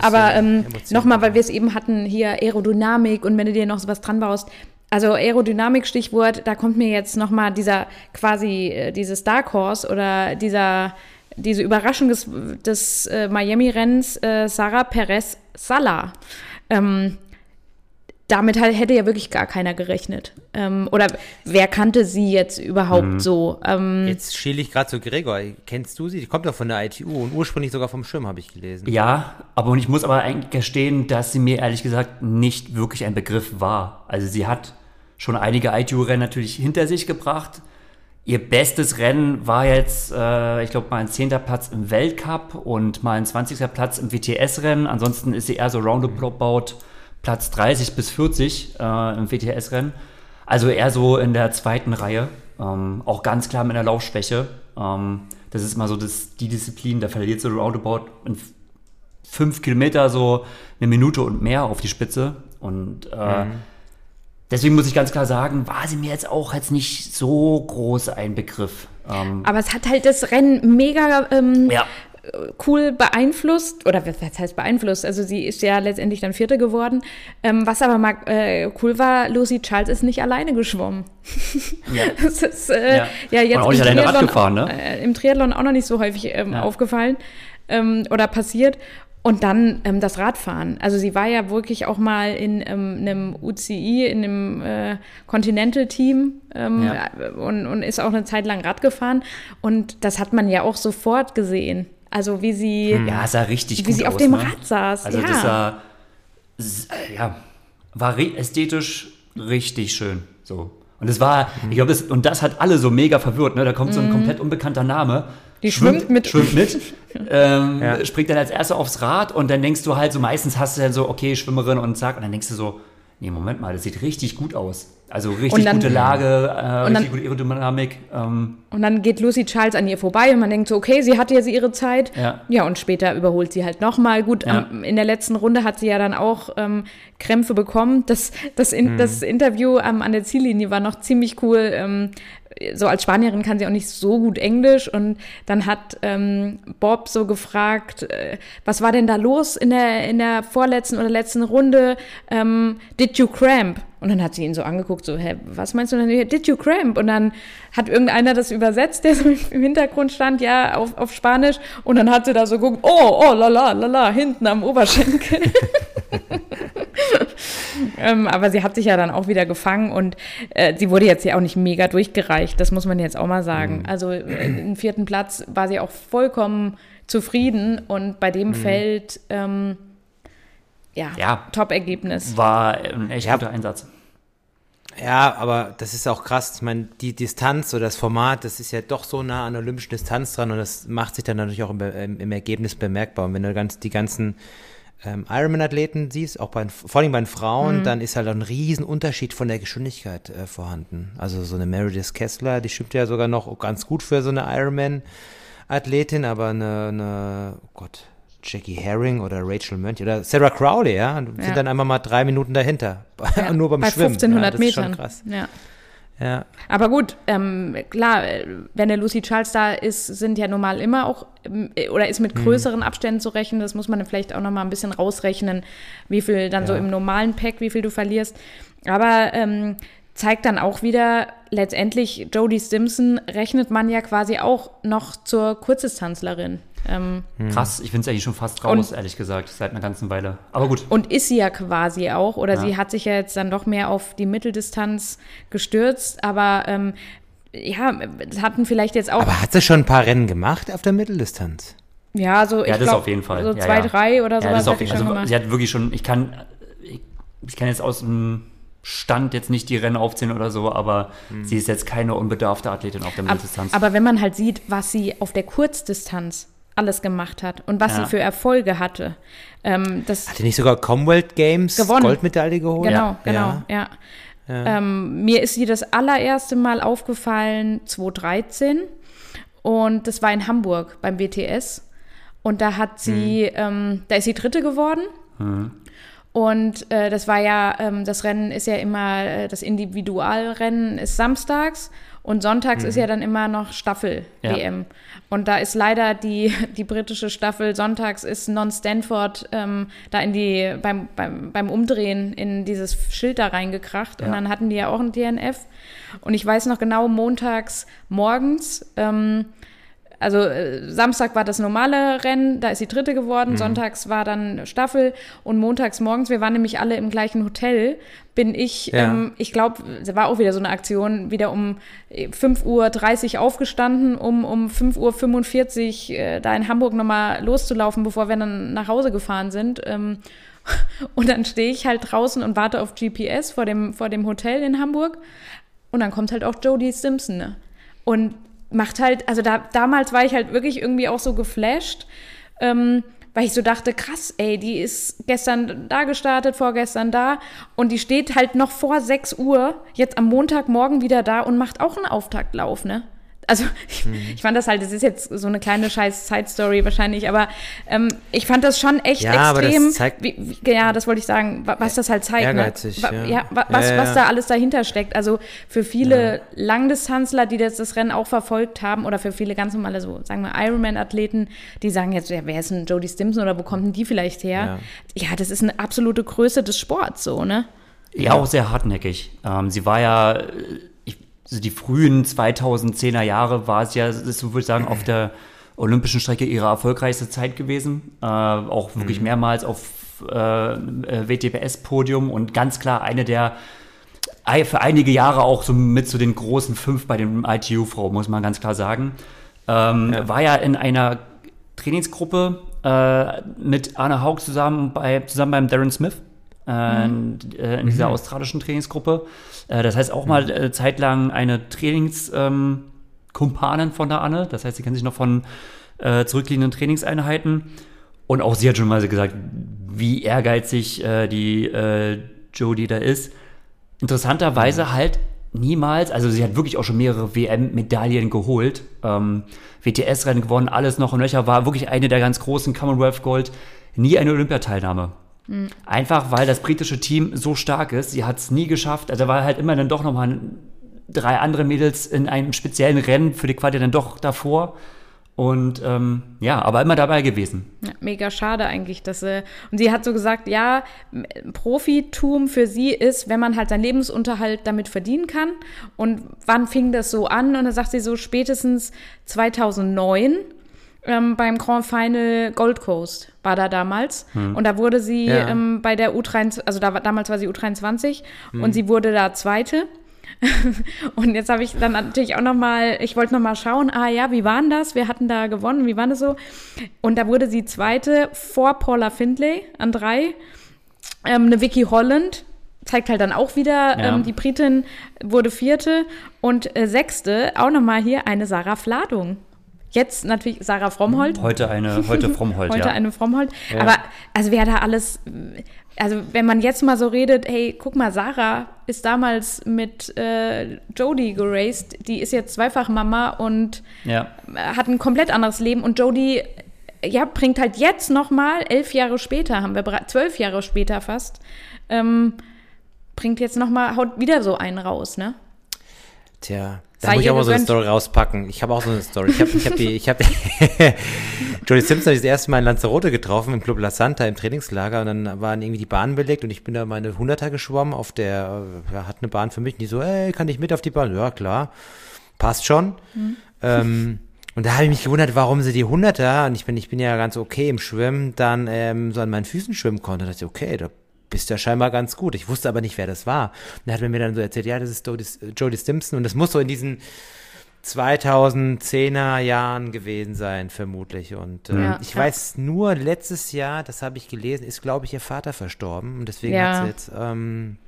C: Aber ähm, nochmal, weil wir es eben hatten, hier Aerodynamik und wenn du dir noch sowas dran baust, also Aerodynamik Stichwort, da kommt mir jetzt noch mal dieser quasi äh, dieses Dark Horse oder dieser diese Überraschung des, des äh, Miami-Rennens äh, Sarah Perez Sala. Ähm, damit hätte ja wirklich gar keiner gerechnet. Ähm, oder wer kannte sie jetzt überhaupt mhm. so? Ähm,
B: jetzt schiele ich gerade zu Gregor. Kennst du sie? Die kommt doch von der ITU und ursprünglich sogar vom Schirm, habe ich gelesen.
A: Ja, aber ich muss aber eigentlich gestehen, dass sie mir ehrlich gesagt nicht wirklich ein Begriff war. Also sie hat schon einige ITU-Rennen natürlich hinter sich gebracht. Ihr bestes Rennen war jetzt, äh, ich glaube, mal ein zehnter Platz im Weltcup und mal ein 20. Platz im WTS-Rennen. Ansonsten ist sie eher so roundabout Platz 30 bis 40 äh, im WTS-Rennen. Also eher so in der zweiten Reihe. Ähm, auch ganz klar mit einer Laufschwäche. Ähm, das ist mal so das, die Disziplin, da verliert so roundabout in fünf Kilometer so eine Minute und mehr auf die Spitze. Und äh, mhm deswegen muss ich ganz klar sagen, war sie mir jetzt auch jetzt nicht so groß ein Begriff.
C: Ähm, Aber es hat halt das Rennen mega ähm, ja. Cool beeinflusst, oder was heißt beeinflusst? Also sie ist ja letztendlich dann Vierte geworden. Ähm, was aber mal äh, cool war, Lucy Charles ist nicht alleine geschwommen. [LAUGHS] Ja. [LAUGHS] das ist äh, ja. ja. jetzt
A: auch nicht im, Triathlon, gefahren, ne?
C: äh, im Triathlon auch noch nicht so häufig ähm, ja. aufgefallen ähm, oder passiert. Und dann ähm, das Radfahren. Also sie war ja wirklich auch mal in ähm, einem UCI, in einem äh, Continental-Team ähm, ja. und, und ist auch eine Zeit lang Rad gefahren. Und das hat man ja auch sofort gesehen. Also wie sie,
A: hm. ja, sah richtig
C: wie sie
A: aus,
C: auf dem ne? Rad saß.
A: Also
C: ja.
A: das sah, ja, war ästhetisch richtig schön. So. Und es war, mhm. ich glaube, und das hat alle so mega verwirrt. Ne? Da kommt so ein mhm. komplett unbekannter Name
C: die schwimmt, schwimmt mit.
A: Schwimmt mit. [LAUGHS] ähm, ja. Springt dann als Erster aufs Rad und dann denkst du halt so, meistens hast du dann so, okay, Schwimmerin und zack, und dann denkst du so, nee, Moment mal, das sieht richtig gut aus. Also richtig
C: dann-
A: gute Lage, äh,
C: dann-
A: richtig gute Aerodynamik. Ähm,
C: Und dann geht Lucy Charles an ihr vorbei und man denkt so, okay, sie hat jetzt ihre Zeit.
A: Ja.
C: Ja, und später überholt sie halt nochmal. Gut,
A: Ja.
C: ähm, in der letzten Runde hat sie ja dann auch ähm, Krämpfe bekommen. Das, das, in, das Interview ähm, an der Ziellinie war noch ziemlich cool. So als Spanierin kann sie auch nicht so gut Englisch. Und dann hat ähm, Bob so gefragt, äh, was war denn da los in der, in der vorletzten oder letzten Runde? Ähm, did you cramp? Und dann hat sie ihn so angeguckt, so, hä, was meinst du denn? hier? Did you cramp? Und dann hat irgendeiner das übersetzt, der so im Hintergrund stand, ja, auf, auf Spanisch. Und dann hat sie da so geguckt, oh, oh, lala, lala, hinten am Oberschenkel. [LAUGHS] ähm, aber sie hat sich ja dann auch wieder gefangen und äh, sie wurde jetzt ja auch nicht mega durchgereicht, das muss man jetzt auch mal sagen. Also äh, im vierten Platz war sie auch vollkommen zufrieden und bei dem Feld, ähm, ja,
A: Ja.
C: Top-Ergebnis.
A: war ein echt
B: Ja.
A: guter Einsatz.
B: Ja, aber das ist auch krass. Ich meine, die Distanz oder das Format, das ist ja doch so nah an der olympischen Distanz dran und das macht sich dann natürlich auch im, im, im Ergebnis bemerkbar. Und wenn du ganz, die ganzen ähm, Ironman-Athleten siehst, auch bei, vor allem bei den Frauen, dann ist halt auch ein riesen Unterschied von der Geschwindigkeit äh, vorhanden. Also so eine Meredith Kessler, die stimmt ja sogar noch ganz gut für so eine Ironman-Athletin, aber eine, eine, oh Gott, Jackie Herring oder Rachel Mönch oder Sarah Crowley, ja, sind
C: Ja.
B: dann einfach mal drei Minuten dahinter. [LAUGHS]
C: Ja,
B: Nur beim
C: bei
B: Schwimmen.
C: 1500
B: ja, das ist schon
C: Metern.
B: krass.
C: Ja.
B: Ja.
C: Aber gut, ähm, klar, äh, wenn der Lucy Charles da ist, sind ja normal immer auch, ähm, äh, oder ist mit
B: Mhm.
C: größeren Abständen zu rechnen. Das muss man dann vielleicht auch noch mal ein bisschen rausrechnen, wie viel dann so
B: Ja.
C: im normalen Pack, wie viel du verlierst. Aber ähm, zeigt dann auch wieder, letztendlich Jodie Simpson rechnet man ja quasi auch noch zur Kurzdistanzlerin. Ähm,
A: Krass, ich finde es eigentlich schon fast raus, ehrlich gesagt, seit einer ganzen Weile. Aber gut.
C: Und ist sie ja quasi auch, oder
A: Ja.
C: sie hat sich ja jetzt dann doch mehr auf die Mitteldistanz gestürzt, aber ähm, ja, es hatten vielleicht jetzt auch,
B: Aber hat sie schon ein paar Rennen gemacht auf der Mitteldistanz?
C: ja, so ich
A: Ja, das
C: glaub,
A: auf jeden Fall.
C: so
A: ja,
C: zwei,
A: ja.
C: drei oder
A: ja,
C: sowas
A: das auf jeden Fall. Also,
C: gemacht.
A: sie hat wirklich schon, ich kann, ich, ich kann jetzt aus dem Stand jetzt nicht die Rennen aufzählen oder so, aber sie ist jetzt keine unbedarfte Athletin auf der Mitteldistanz.
C: aber wenn man halt sieht, was sie auf der Kurzdistanz alles gemacht hat und was
A: Ja.
C: sie für Erfolge hatte, ähm, das
B: Hat die nicht sogar Commonwealth Games
C: Gewonnen.
B: Goldmedaille geholt?
C: Genau,
A: Ja.
C: genau, ja. Ähm, mir ist sie das allererste Mal aufgefallen 2013 und das war in Hamburg beim WTS und da hat sie, ähm, da ist sie Dritte geworden. Und äh, das war ja, ähm, das Rennen ist ja immer, äh, das Individualrennen ist samstags und sonntags ist ja dann immer noch Staffel-WM. Und da ist leider die, die britische Staffel sonntags ist Non-Stanford ähm, da in die, beim, beim, beim Umdrehen in dieses Schild da reingekracht. Und
A: Ja.
C: dann hatten die ja auch ein DNF. Und ich weiß noch genau, montags morgens, ähm, also äh, Samstag war das normale Rennen, da ist sie Dritte geworden, sonntags war dann Staffel und montags morgens, wir waren nämlich alle im gleichen Hotel, bin ich,
B: Ja.
C: ähm, ich glaube, es war auch wieder so eine Aktion, wieder um äh, 5.30 Uhr aufgestanden, um um 5.45 Uhr äh, da in Hamburg nochmal loszulaufen, bevor wir dann nach Hause gefahren sind. Ähm, [LAUGHS] und dann stehe ich halt draußen und warte auf GPS vor dem, vor dem Hotel in Hamburg. Und dann kommt halt auch Jodie Simpson. Ne? Und macht halt, also da, damals war ich halt wirklich irgendwie auch so geflasht, ähm, weil ich so dachte, krass, ey, die ist gestern da gestartet, vorgestern da und die steht halt noch vor 6 Uhr, jetzt am Montagmorgen wieder da und macht auch einen Auftaktlauf, ne? Also [LAUGHS] ich, ich fand das halt, das ist jetzt so eine kleine scheiß Side-Story wahrscheinlich, aber ähm, ich fand das schon echt
B: Ja, aber das
C: extrem.
B: zeigt-
C: wie, wie, ja, das wollte ich sagen, wa- was das halt zeigt.
B: Ehrgeizig,
C: ne?
B: Ja.
C: ja, wa- was,
B: Ja, ja,
C: was da alles dahinter steckt. Also für viele Langdistanzler, die das, das Rennen auch verfolgt haben, oder für viele ganz normale, so sagen wir Ironman-Athleten, die sagen jetzt, ja, wer ist denn Jodie Stimson oder wo kommt denn die vielleicht her? Ja. das ist eine absolute Größe des Sports, so, ne?
A: Ja, auch sehr hartnäckig. Ähm, sie war ja, äh, also die frühen 2010er Jahre war es ja, so würde ich sagen, auf der olympischen Strecke ihre erfolgreichste Zeit gewesen. Äh, auch wirklich mehrmals auf äh, äh, WTBS-Podium und ganz klar eine der für einige Jahre auch so mit zu den großen fünf bei den ITU-Frauen, muss man ganz klar sagen. Ähm, War ja in einer Trainingsgruppe äh, mit Anna Haug zusammen, bei, zusammen beim Darren Smith äh, in, äh, in dieser australischen Trainingsgruppe. Äh, das heißt auch mal äh, zeitlang eine Trainingskumpanin ähm, von der Anne. Das heißt, sie kennen sich noch von zurückliegenden Trainingseinheiten. Und auch sie hat schon mal gesagt, wie ehrgeizig die Jodie da ist. Interessanterweise halt niemals, also sie hat wirklich auch schon mehrere WM-Medaillen geholt, ähm, WTS-Rennen gewonnen, alles noch und nöcher, war wirklich eine der ganz großen Commonwealth Gold, nie eine Olympiateilnahme. Einfach weil das britische Team so stark ist, sie hat es nie geschafft, also war halt immer dann doch nochmal drei andere Mädels in einem speziellen Rennen für die Quali dann doch davor. Und ähm, ja, aber immer dabei gewesen.
C: Ja, mega schade eigentlich, dass sie. Und sie hat so gesagt, ja, Profitum für sie ist, wenn man halt seinen Lebensunterhalt damit verdienen kann. Und wann fing das so an? Und dann sagt sie so spätestens 2009 ähm, beim Grand Final Gold Coast war da damals. Hm. Und da wurde sie ja. ähm, bei der U23, also da, damals war sie U23 hm. und sie wurde da Zweite. [LAUGHS] und jetzt habe ich dann natürlich auch noch mal, ich wollte noch mal schauen, ah ja, wie waren das? Wir hatten da gewonnen, wie war das so? Und da wurde sie Zweite vor Paula Findlay an drei. Ähm, eine Vicky Holland zeigt halt dann auch wieder, ja. ähm, die Britin wurde Vierte und äh, Sechste, auch noch mal hier eine Sarah Fladung. Jetzt natürlich Sarah Frommholt.
A: Heute eine, heute [LAUGHS] Frommholt,
C: heute
A: ja.
C: eine Frommholt. Ja. Aber also wer da alles, also wenn man jetzt mal so redet, hey, guck mal, Sarah ist damals mit äh, Jodie geraced, die ist jetzt zweifach Mama und ja. hat ein komplett anderes Leben und Jodie ja, bringt halt jetzt noch mal, elf Jahre später, haben wir zwölf Jahre später fast, ähm, bringt jetzt noch mal, haut wieder so einen raus, ne?
B: Tja, da muss ich auch mal so eine Story rauspacken. Ich habe auch so eine Story. Ich habe ich hab die, ich habe [LAUGHS] Jodie Simpson habe ich das erste Mal in Lanzarote getroffen, im Club La Santa im Trainingslager und dann waren irgendwie die Bahnen belegt und ich bin da meine Hunderter geschwommen auf der, ja, hat eine Bahn für mich, und die so, ey, kann ich mit auf die Bahn? Ja, klar, passt schon. Mhm. Ähm, und da habe ich mich gewundert, warum sie die Hunderter, und ich bin, ich bin ja ganz okay im Schwimmen, dann ähm, so an meinen Füßen schwimmen konnte. Da dachte ich, okay, da bist ja scheinbar ganz gut. Ich wusste aber nicht, wer das war. Und da hat mir dann so erzählt, ja, das ist Jodie Stimson und das muss so in diesen 2010er Jahren gewesen sein, vermutlich. Und äh, ja, ich ja. weiß nur, letztes Jahr, das habe ich gelesen, ist, glaube ich, ihr Vater verstorben. Und deswegen ja. hat sie jetzt, ähm,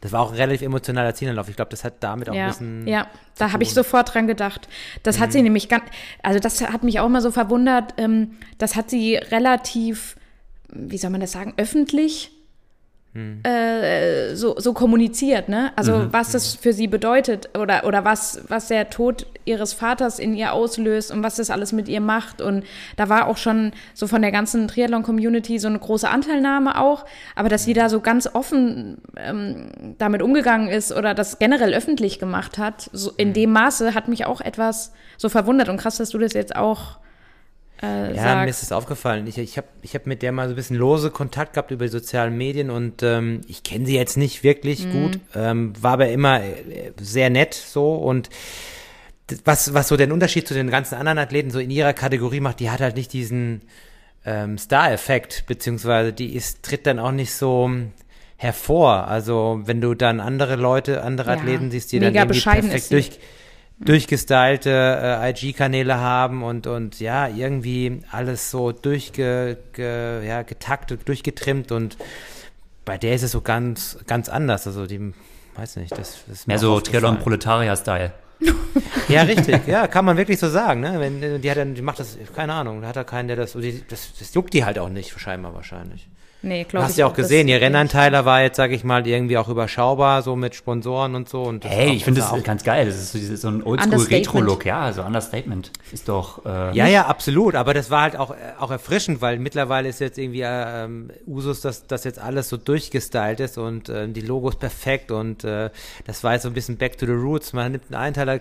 B: das war auch ein relativ emotionaler Zielanlauf. Ich glaube, das hat damit auch
C: ja,
B: ein bisschen.
C: Ja, da habe ich sofort dran gedacht. Das mhm. hat sie nämlich ganz, also das hat mich auch mal so verwundert. Ähm, das hat sie relativ, wie soll man das sagen, öffentlich äh, so, so kommuniziert, ne? Also mhm. was das für sie bedeutet oder, oder was, was der Tod ihres Vaters in ihr auslöst und was das alles mit ihr macht. Und da war auch schon so von der ganzen Triathlon-Community so eine große Anteilnahme auch, aber dass sie da so ganz offen ähm, damit umgegangen ist oder das generell öffentlich gemacht hat, so in dem Maße hat mich auch etwas so verwundert und krass, dass du das jetzt auch
B: äh, ja, sagt. mir ist es aufgefallen. Ich, ich habe ich hab mit der mal so ein bisschen lose Kontakt gehabt über die sozialen Medien und ähm, ich kenne sie jetzt nicht wirklich mhm. gut, ähm, war aber immer äh, sehr nett so und was, was so den Unterschied zu den ganzen anderen Athleten so in ihrer Kategorie macht, die hat halt nicht diesen ähm, Star-Effekt, beziehungsweise die ist, tritt dann auch nicht so hervor. Also wenn du dann andere Leute, andere ja, Athleten siehst, die dann irgendwie perfekt durch, durchgestylte äh, IG-Kanäle haben und, und ja, irgendwie alles so durchge, ge, ja, getaktet, durchgetrimmt und bei der ist es so ganz, ganz anders. Also die, weiß nicht, das, das
A: ist Mehr so Triathlon Proletarier-Style. [LAUGHS]
B: ja, richtig, ja, kann man wirklich so sagen, ne? Wenn, die hat dann, die macht das, keine Ahnung, da hat er keinen, der das, das, das juckt die halt auch nicht, scheinbar wahrscheinlich.
C: Nee, glaube
B: ich. Hast ja auch gesehen, ihr Rennanteiler war jetzt, sag ich mal, irgendwie auch überschaubar, so mit Sponsoren und so. Und
A: hey, ich finde das ganz geil. Das ist so, so ein Oldschool-Retro-Look, ja, so Understatement. Ist doch.
B: Äh, ja, ja, absolut. Aber das war halt auch, auch erfrischend, weil mittlerweile ist jetzt irgendwie äh, ähm, Usus, dass das jetzt alles so durchgestylt ist und äh, die Logos perfekt und äh, das war jetzt so ein bisschen back to the roots. Man nimmt einen Einteiler,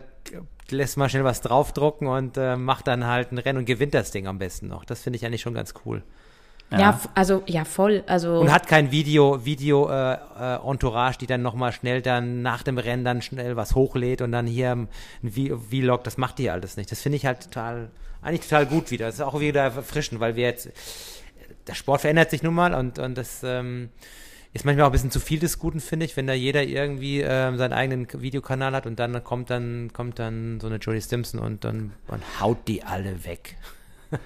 B: lässt mal schnell was draufdrucken und äh, macht dann halt ein Rennen und gewinnt das Ding am besten noch. Das finde ich eigentlich schon ganz cool.
C: Ja. ja. also ja voll. Also
B: und hat kein Video, Video äh, äh, Entourage, die dann nochmal schnell dann nach dem Rennen dann schnell was hochlädt und dann hier ein Vlog. Das macht die alles nicht. Das finde ich halt total, eigentlich total gut wieder. Das ist auch wieder erfrischend, weil wir jetzt der Sport verändert sich nun mal und und das ähm, ist manchmal auch ein bisschen zu viel des Guten, finde ich, wenn da jeder irgendwie äh, seinen eigenen Videokanal hat und dann kommt dann kommt dann so eine Jodie Stimson und dann und haut die alle weg.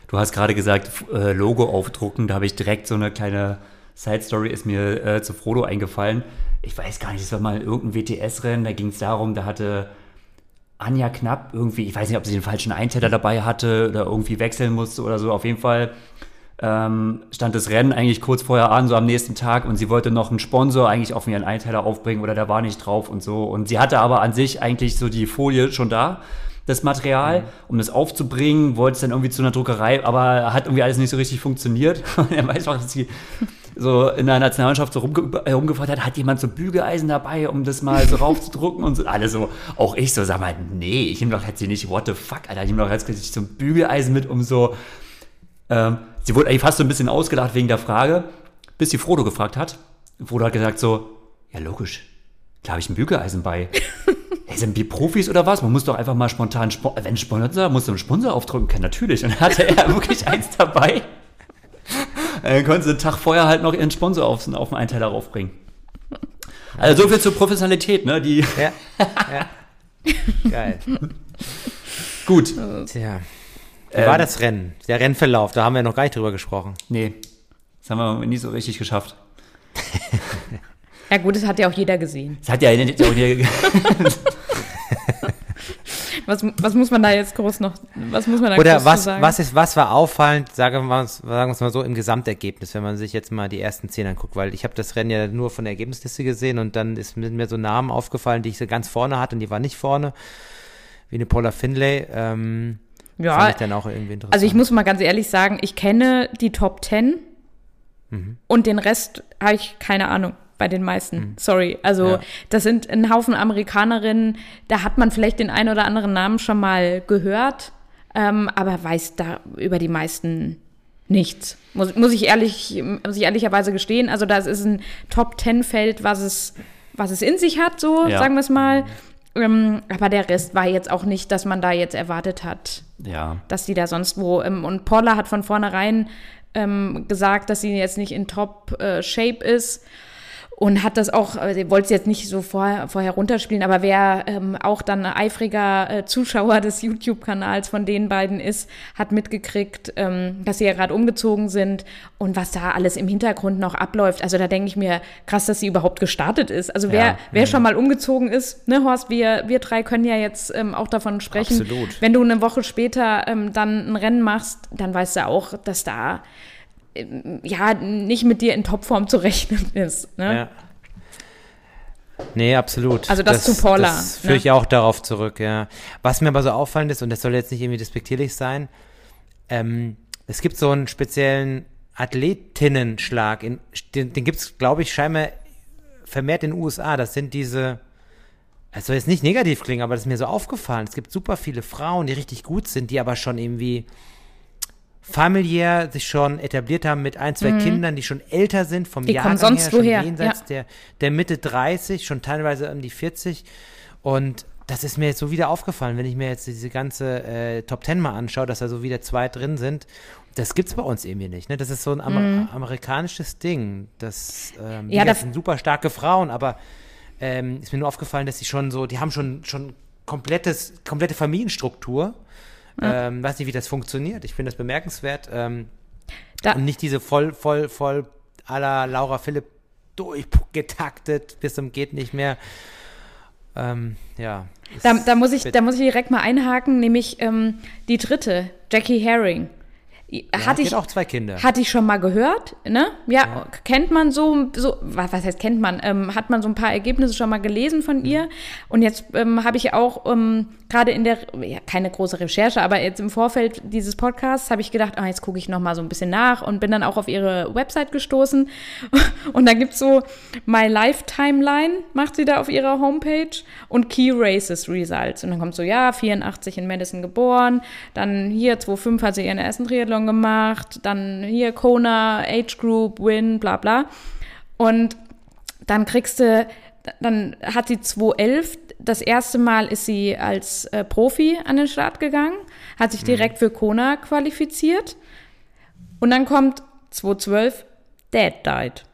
A: Du hast gerade gesagt, äh, Logo aufdrucken, da habe ich direkt so eine kleine Side Story ist mir äh, zu Frodo eingefallen. Ich weiß gar nicht, es war mal irgendein WTS-Rennen, da ging es darum, da hatte Anja Knapp irgendwie, ich weiß nicht, ob sie den falschen Eintäter dabei hatte oder irgendwie wechseln musste oder so, auf jeden Fall ähm, stand das Rennen eigentlich kurz vorher an, so am nächsten Tag und sie wollte noch einen Sponsor eigentlich auf ihren Einteiler aufbringen oder der war nicht drauf und so. Und sie hatte aber an sich eigentlich so die Folie schon da, das Material, um das aufzubringen, wollte es dann irgendwie zu einer Druckerei, aber hat irgendwie alles nicht so richtig funktioniert. [LAUGHS] Und er weiß auch, dass sie so in der Nationalmannschaft so rumge rumgefragt hat, hat jemand so Bügeleisen dabei, um das mal so raufzudrucken und so. Alle so, auch ich so, sag mal, nee, ich nehme doch jetzt hier nicht, what the fuck, Alter, ich nehme doch jetzt nicht so ein Bügeleisen mit, um so, ähm, sie wurde eigentlich fast so ein bisschen ausgelacht wegen der Frage, bis sie Frodo gefragt hat. Frodo hat gesagt so, ja logisch, klar habe ich ein Bügeleisen bei. Hey, sind wir Profis oder was? Man muss doch einfach mal spontan, Spo wenn Sponsor, muss einen Sponsor aufdrücken können, natürlich. Und dann hatte er [LAUGHS] wirklich eins dabei. Dann konnten sie einen Tag vorher halt noch ihren Sponsor auf, auf den Einteiler raufbringen. Also so viel zur Professionalität, ne? Die,
B: Ja, ja. [LAUGHS] Geil.
A: gut.
B: Tja. Wie
A: Ähm,
B: war das Rennen? Der Rennverlauf, da haben wir noch gar nicht drüber gesprochen.
A: Nee, das haben wir nie so richtig geschafft. [LAUGHS]
C: Ja gut, das hat ja auch jeder gesehen.
A: Das hat ja auch hier, [LAUGHS]
C: Was, was muss man da jetzt groß noch, was muss man da
B: Oder
C: groß
B: was,
C: sagen?
B: was, ist, was war auffallend, sagen wir, mal, sagen wir es mal so, im Gesamtergebnis, wenn man sich jetzt mal die ersten zehn anguckt, weil ich habe das Rennen ja nur von der Ergebnisliste gesehen und dann ist mir so Namen aufgefallen, die ich so ganz vorne hatte und die waren nicht vorne, wie eine Paula Finlay. Ähm,
C: Ja,
B: fand ich dann auch irgendwie interessant.
C: Also ich muss mal ganz ehrlich sagen, ich kenne die Top 10
B: Mhm.
C: und den Rest habe ich keine Ahnung bei den meisten. Sorry. Also
B: Mhm. Ja.
C: das sind ein Haufen Amerikanerinnen, da hat man vielleicht den einen oder anderen Namen schon mal gehört, ähm, aber weiß da über die meisten nichts. Muss, muss ich ehrlich, muss ich ehrlicherweise gestehen. Also das ist ein Top 10 Feld, was es, was es in sich hat, so
A: Ja.
C: sagen wir es mal. Ähm, aber der Rest war jetzt auch nicht, dass man da jetzt erwartet hat,
A: ja.
C: dass die da sonst wo. Ähm, und Paula hat von vornherein ähm, gesagt, dass sie jetzt nicht in Top-Shape ist. Und hat das auch, äh, sie wollte es jetzt nicht so vor, vorher runterspielen, aber wer ähm, auch dann eifriger äh, Zuschauer des YouTube-Kanals von den beiden ist, hat mitgekriegt, ähm, dass sie ja gerade umgezogen sind und was da alles im Hintergrund noch abläuft. Also da denke ich mir, krass, dass sie überhaupt gestartet ist. Also wer,
A: Ja.
C: wer schon mal umgezogen ist, ne, Horst, wir, wir drei können ja jetzt ähm, auch davon sprechen.
B: Absolut.
C: Wenn du eine Woche später ähm, dann ein Rennen machst, dann weißt du auch, dass da ja nicht mit dir in Topform zu rechnen [LAUGHS] ist. Ne?
B: Ja. Nee, absolut.
C: Also das zu Paula,
B: Das führe
C: ne?
B: ich auch darauf zurück, ja. Was mir aber so auffallend ist, und das soll jetzt nicht irgendwie despektierlich sein, ähm, es gibt so einen speziellen Athletinnenschlag, in, den, den gibt es, glaube ich, scheinbar vermehrt in den USA. Das sind diese, es soll jetzt nicht negativ klingen, aber das ist mir so aufgefallen. Es gibt super viele Frauen, die richtig gut sind, die aber schon irgendwie familiär sich schon etabliert haben mit ein, zwei Kindern, die schon älter sind vom
C: Mhm. Die
B: Jahrgang
C: sonst
B: her, schon
C: woher,
B: jenseits
C: ja.
B: der, der Mitte 30, schon teilweise um die 40 und das ist mir jetzt so wieder aufgefallen, wenn ich mir jetzt diese ganze äh, Top Ten mal anschaue, dass da so wieder zwei drin sind. Das gibt's bei uns irgendwie nicht. Ne? Das ist so ein Amer amerikanisches Ding. Das, ähm,
C: Mhm. Ja,
B: das
C: da-
B: sind super starke Frauen, aber ähm, ist mir nur aufgefallen, dass sie schon so, die haben schon schon komplettes, komplette Familienstruktur. Ähm, weiß nicht, wie das funktioniert. Ich finde das bemerkenswert. Ähm,
C: Da-
B: und nicht diese voll, voll, voll à la Laura Philipp durchgetaktet bis zum geht nicht mehr. Ähm, ja.
C: Da, da, muss ich, da muss ich direkt mal einhaken, nämlich ähm, die dritte, Jackie Herring.
B: Ja,
C: hatte
B: die
C: ich,
B: auch zwei Kinder.
C: Hatte ich schon mal gehört, ne? Ja, kennt man so, so was, heißt kennt man? Ähm, hat man so ein paar Ergebnisse schon mal gelesen von ihr? Und jetzt ähm, habe ich auch ähm, gerade in der, ja, keine große Recherche, aber jetzt im Vorfeld dieses Podcasts habe ich gedacht, ah, jetzt gucke ich noch mal so ein bisschen nach und bin dann auch auf ihre Website gestoßen. [LAUGHS] Und da gibt's so My Life Timeline, macht sie da auf ihrer Homepage und Key Races Results. Und dann kommt so, ja, 84 in Madison geboren, dann hier 2005 hat sie ihren ersten Triathlon gemacht, dann hier Kona, Age Group, Win, bla bla. Und dann kriegst du, dann hat sie 2011, das erste Mal ist sie als äh, Profi an den Start gegangen, hat sich direkt für Kona qualifiziert. Und dann kommt 2012, Dad died.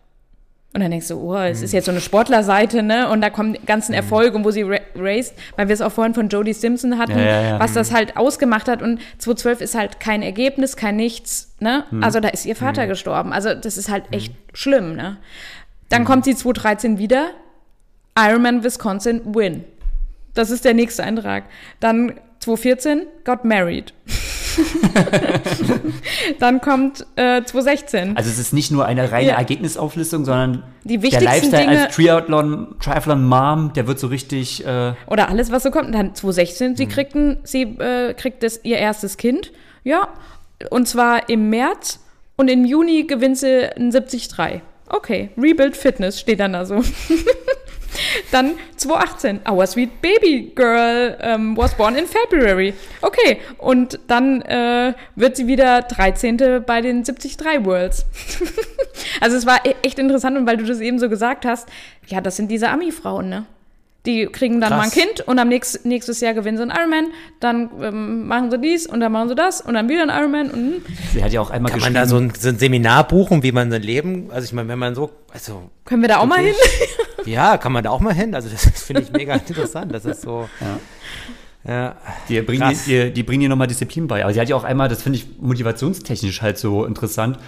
C: Und dann denkst du, oh, es ist jetzt so eine Sportlerseite, ne? Und da kommen die ganzen Erfolge, und wo sie ra raced, weil wir es auch vorhin von Jodie Simpson hatten,
A: Ja, ja, ja.
C: was das halt ausgemacht hat. Und 2012 ist halt kein Ergebnis, kein Nichts, ne? Also da ist ihr Vater gestorben. Also das ist halt echt schlimm, ne? Dann kommt sie 2013 wieder, Ironman Wisconsin Win. Das ist der nächste Eintrag. Dann 2014 got married. [LAUGHS] [LAUGHS] Dann kommt äh, 2016.
A: Also es ist nicht nur eine reine
C: Ja.
A: Ergebnisauflistung, sondern
C: Die
A: der
C: wichtigsten
A: Lifestyle
C: Dinge-
A: als Triathlon, Triathlon Mom, der wird so richtig, äh,
C: Oder alles, was so kommt. Dann 2016,
A: Mhm.
C: sie kriegten, sie äh, kriegt das, ihr erstes Kind. Ja. Und zwar im März und im Juni gewinnt sie ein 73. Okay, Rebuild Fitness steht dann da so. [LAUGHS] Dann 2018, Our Sweet Baby Girl ähm, was born in February. Okay, und dann äh, wird sie wieder 13. bei den 73 Worlds. [LAUGHS] also es war e- echt interessant, und weil du das eben so gesagt hast, ja, das sind diese Ami-Frauen, ne? Die kriegen dann
B: Krass.
C: mal ein Kind und am nächst, nächstes Jahr gewinnen sie einen Ironman, dann ähm, machen sie dies und dann machen sie das und dann wieder einen Ironman und
A: sie hat ja auch einmal
B: Kann man da so ein, so ein Seminar buchen, wie man sein Leben, also ich meine, wenn man so, also
C: können wir da auch mal hin?
B: Ja, kann man da auch mal hin. Also das finde ich mega [LAUGHS] interessant. Das ist so. Ja.
A: die bringen,
B: Krass.
A: die, die bringen ihr nochmal Disziplin bei. Aber sie hat ja auch einmal, das finde ich motivationstechnisch halt so interessant,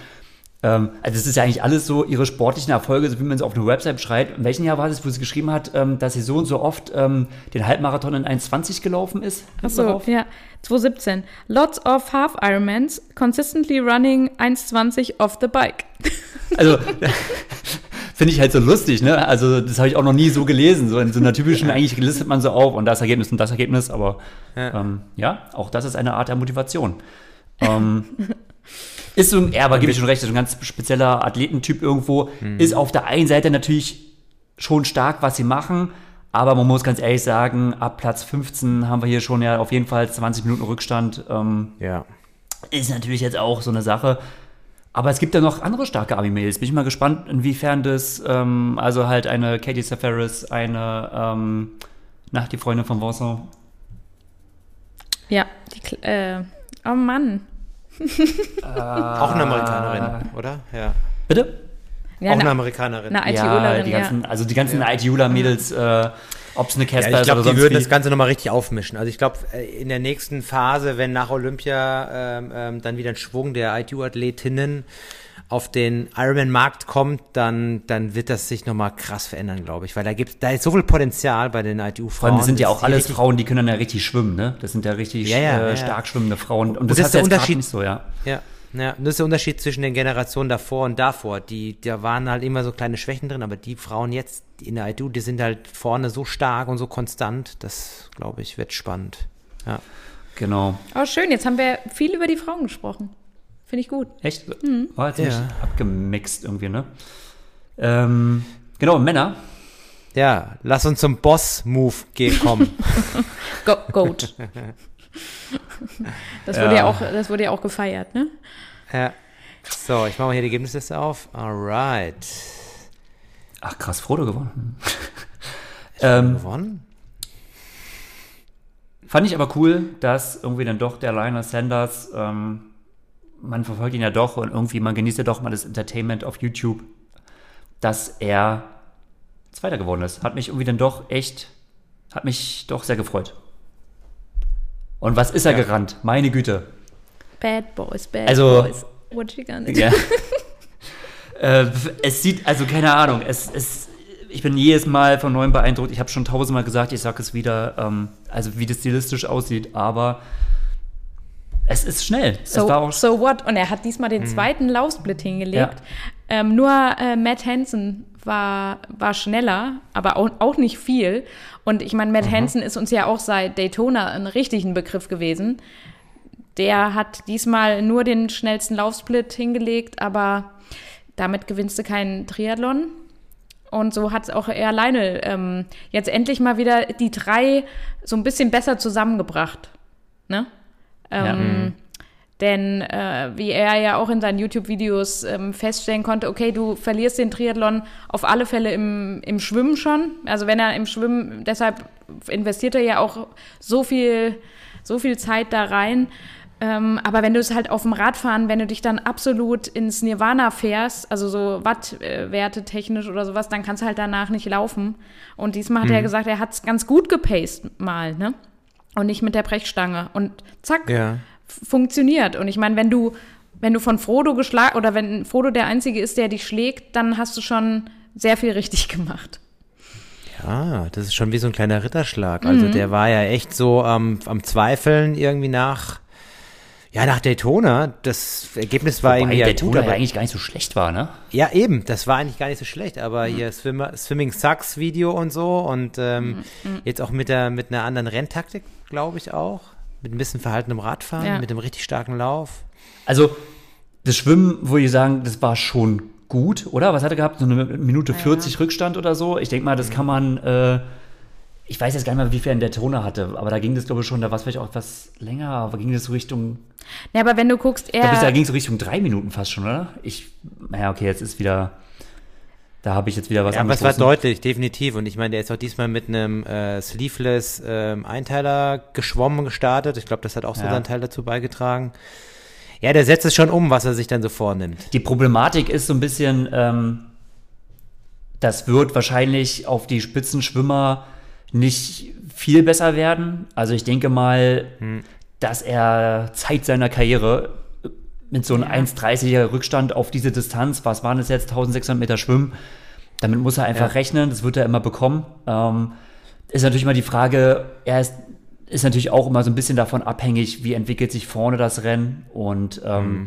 A: ähm, also es ist ja eigentlich alles so ihre sportlichen Erfolge, so wie man es auf einer Website schreibt. In welchem Jahr war das, wo sie geschrieben hat, ähm, dass sie so und so oft ähm, den Halbmarathon in 1,20 gelaufen ist?
C: Achso, ja. 2017. Lots of Half Ironmans, consistently running 1,20 off the bike.
A: Also [LAUGHS] [LAUGHS] finde ich halt so lustig, ne? Also das habe ich auch noch nie so gelesen. So in so einer typischen, [LAUGHS] eigentlich listet man so auf und das Ergebnis und das Ergebnis, aber ja, ähm, ja auch das ist eine Art der Motivation. Ähm, [LAUGHS] ist so, ein- ja, aber gebe ich schon recht, ist ein ganz spezieller Athletentyp irgendwo. Ist auf der einen Seite natürlich schon stark, was sie machen, aber man muss ganz ehrlich sagen, ab Platz 15 haben wir hier schon ja auf jeden Fall 20 Minuten Rückstand. Ähm,
B: Ja.
A: ist natürlich jetzt auch so eine Sache. Aber es gibt ja noch andere starke Ami-Mails. Bin ich mal gespannt, inwiefern das, ähm, also halt eine Katie Safaris, eine, ähm, nach die Freundin von Vincent.
C: Ja, die, äh, oh Mann. [LAUGHS]
B: Auch eine Amerikanerin, oder? Ja.
A: Bitte?
C: Ja,
B: auch eine
C: eine,
B: Amerikanerin.
C: eine
A: Ja, die
C: ja.
A: ganzen, also die ganzen ITUler-Mädels, äh, ob es eine Casper
B: Ja, ich
A: ist
B: glaube,
A: oder
B: die würden
A: wie.
B: das Ganze nochmal richtig aufmischen. Also ich glaube, in der nächsten Phase, wenn nach Olympia ähm, ähm, dann wieder ein Schwung der ITU-Athletinnen auf den Ironman-Markt kommt, dann, dann wird das sich nochmal krass verändern, glaube ich. Weil da gibt da ist so viel Potenzial bei den
A: Vor
B: ITU-Frauen.
A: allem, das sind ja auch alles Frauen, die können dann ja richtig schwimmen, ne? Das sind ja richtig
B: Ja, ja,
A: äh, stark schwimmende Frauen. Und
B: das
A: das,
B: ist der Unterschied.
A: nicht so, ja.
B: Ja, ja, das ist der Unterschied zwischen den Generationen davor und davor. Die, da waren halt immer so kleine Schwächen drin, aber die Frauen jetzt in der ITU, die sind halt vorne so stark und so konstant. Das, glaube ich, wird spannend. Ja.
A: Genau.
C: Oh, schön, jetzt haben wir viel über die Frauen gesprochen. Finde ich gut.
A: Echt? War ziemlich
B: Ja.
A: abgemixt irgendwie, ne? Ähm, genau, Männer.
B: Ja, lass uns zum Boss-Move kommen. [LAUGHS]
C: Go Goat. [LAUGHS] [LAUGHS] Das wurde
A: Ja.
C: ja auch, das wurde ja auch gefeiert, ne?
B: ja. So, ich mache mal hier die Ergebnisliste auf. Alright.
A: Ach krass, Frodo gewonnen. ähm,
B: Gewonnen?
A: Fand ich aber cool, dass irgendwie dann doch der Lionel Sanders, ähm, man verfolgt ihn ja doch und irgendwie, man genießt ja doch mal das Entertainment auf YouTube, dass er Zweiter geworden ist. Hat mich irgendwie dann doch echt, hat mich doch sehr gefreut. Und was ist er
B: Ja.
A: gerannt? Meine Güte.
C: Bad Boys, Bad
A: Also-
C: Boys. What you gonna do?
A: Ja. [LAUGHS] äh, es sieht, also keine Ahnung, es, es, ich bin jedes Mal von neuem beeindruckt. Ich habe schon tausendmal gesagt, ich sage es wieder, ähm, also wie das stilistisch aussieht, aber es ist schnell. es
C: So,
A: war auch
C: so what? Und er hat diesmal
B: Mhm.
C: den zweiten Laufsplit hingelegt. Ähm, nur äh, Matt Hansen war, war schneller, aber auch, auch nicht viel. Und ich meine, Matt Hansen ist uns ja auch seit Daytona ein richtigen Begriff gewesen. Der hat diesmal nur den schnellsten Laufsplit hingelegt, aber damit gewinnst du keinen Triathlon. Und so hat auch er alleine ähm, jetzt endlich mal wieder die drei so ein bisschen besser zusammengebracht. Ne?
A: Ja.
C: Denn äh, wie er ja auch in seinen YouTube-Videos ähm, feststellen konnte, okay, du verlierst den Triathlon auf alle Fälle im, im Schwimmen schon. Also wenn er im Schwimmen, deshalb investiert er ja auch so viel, so viel Zeit da rein. Ähm, aber wenn du es halt auf dem Radfahren, wenn du dich dann absolut ins Nirvana fährst, also so Wattwerte technisch oder sowas, dann kannst du halt danach nicht laufen. Und diesmal hat er gesagt, er hat es ganz gut gepaced mal, ne? Und nicht mit der Brechstange. Und zack,
B: Ja.
C: Funktioniert. Und ich meine, wenn du, wenn du von Frodo geschlagen oder wenn Frodo der Einzige ist, der dich schlägt, dann hast du schon sehr viel richtig [LAUGHS] gemacht.
B: Ja, das ist schon wie so ein kleiner Ritterschlag.
C: Mhm.
B: Also der war ja echt so am am Zweifeln irgendwie nach, Ja, nach Daytona, das Ergebnis war
A: Wobei
B: irgendwie ja
A: Daytona
B: gut,
A: ja
B: aber,
A: eigentlich gar nicht so schlecht war, ne?
B: ja eben, das war eigentlich gar nicht so schlecht, aber hier Swimmer, Swimming Sucks Video und so und ähm, jetzt auch mit der mit einer anderen Renntaktik, glaube ich auch, mit ein bisschen verhaltenem Radfahren,
C: Ja.
B: mit einem richtig starken Lauf.
A: Also, das Schwimmen, würde ich sagen, das war schon gut, oder? Was hat er gehabt? So eine Minute 40 Rückstand oder so? Ich denke mal, das kann man, äh, ich weiß jetzt gar nicht mehr, wie viel er in Daytona hatte, aber da ging das, glaube ich, schon, da war es vielleicht auch etwas länger, aber ging das so Richtung,
C: Ja, aber wenn du guckst,
A: ich glaube, da
C: er,
A: ging es so Richtung drei Minuten fast schon, oder? Ich, naja, okay, jetzt ist wieder, da habe ich jetzt wieder was
B: Ja, aber es war
A: angestoßen.
B: deutlich, definitiv. Und ich meine, der ist auch diesmal mit einem äh, Sleeveless ähm, Einteiler geschwommen gestartet. Ich glaube, das hat auch so
A: Ja.
B: seinen Teil dazu beigetragen. Ja, der setzt es schon um, was er sich dann so vornimmt.
A: Die Problematik ist so ein bisschen, ähm, das wird wahrscheinlich auf die Spitzenschwimmer nicht viel besser werden. Also ich denke mal, dass er Zeit seiner Karriere mit so einem 1,30er Rückstand auf diese Distanz, was waren es jetzt, 1600 Meter Schwimmen, damit muss er einfach
B: Ja.
A: rechnen, das wird er immer bekommen. Ähm, ist natürlich immer die Frage, er ist, ist natürlich auch immer so ein bisschen davon abhängig, wie entwickelt sich vorne das Rennen und ähm,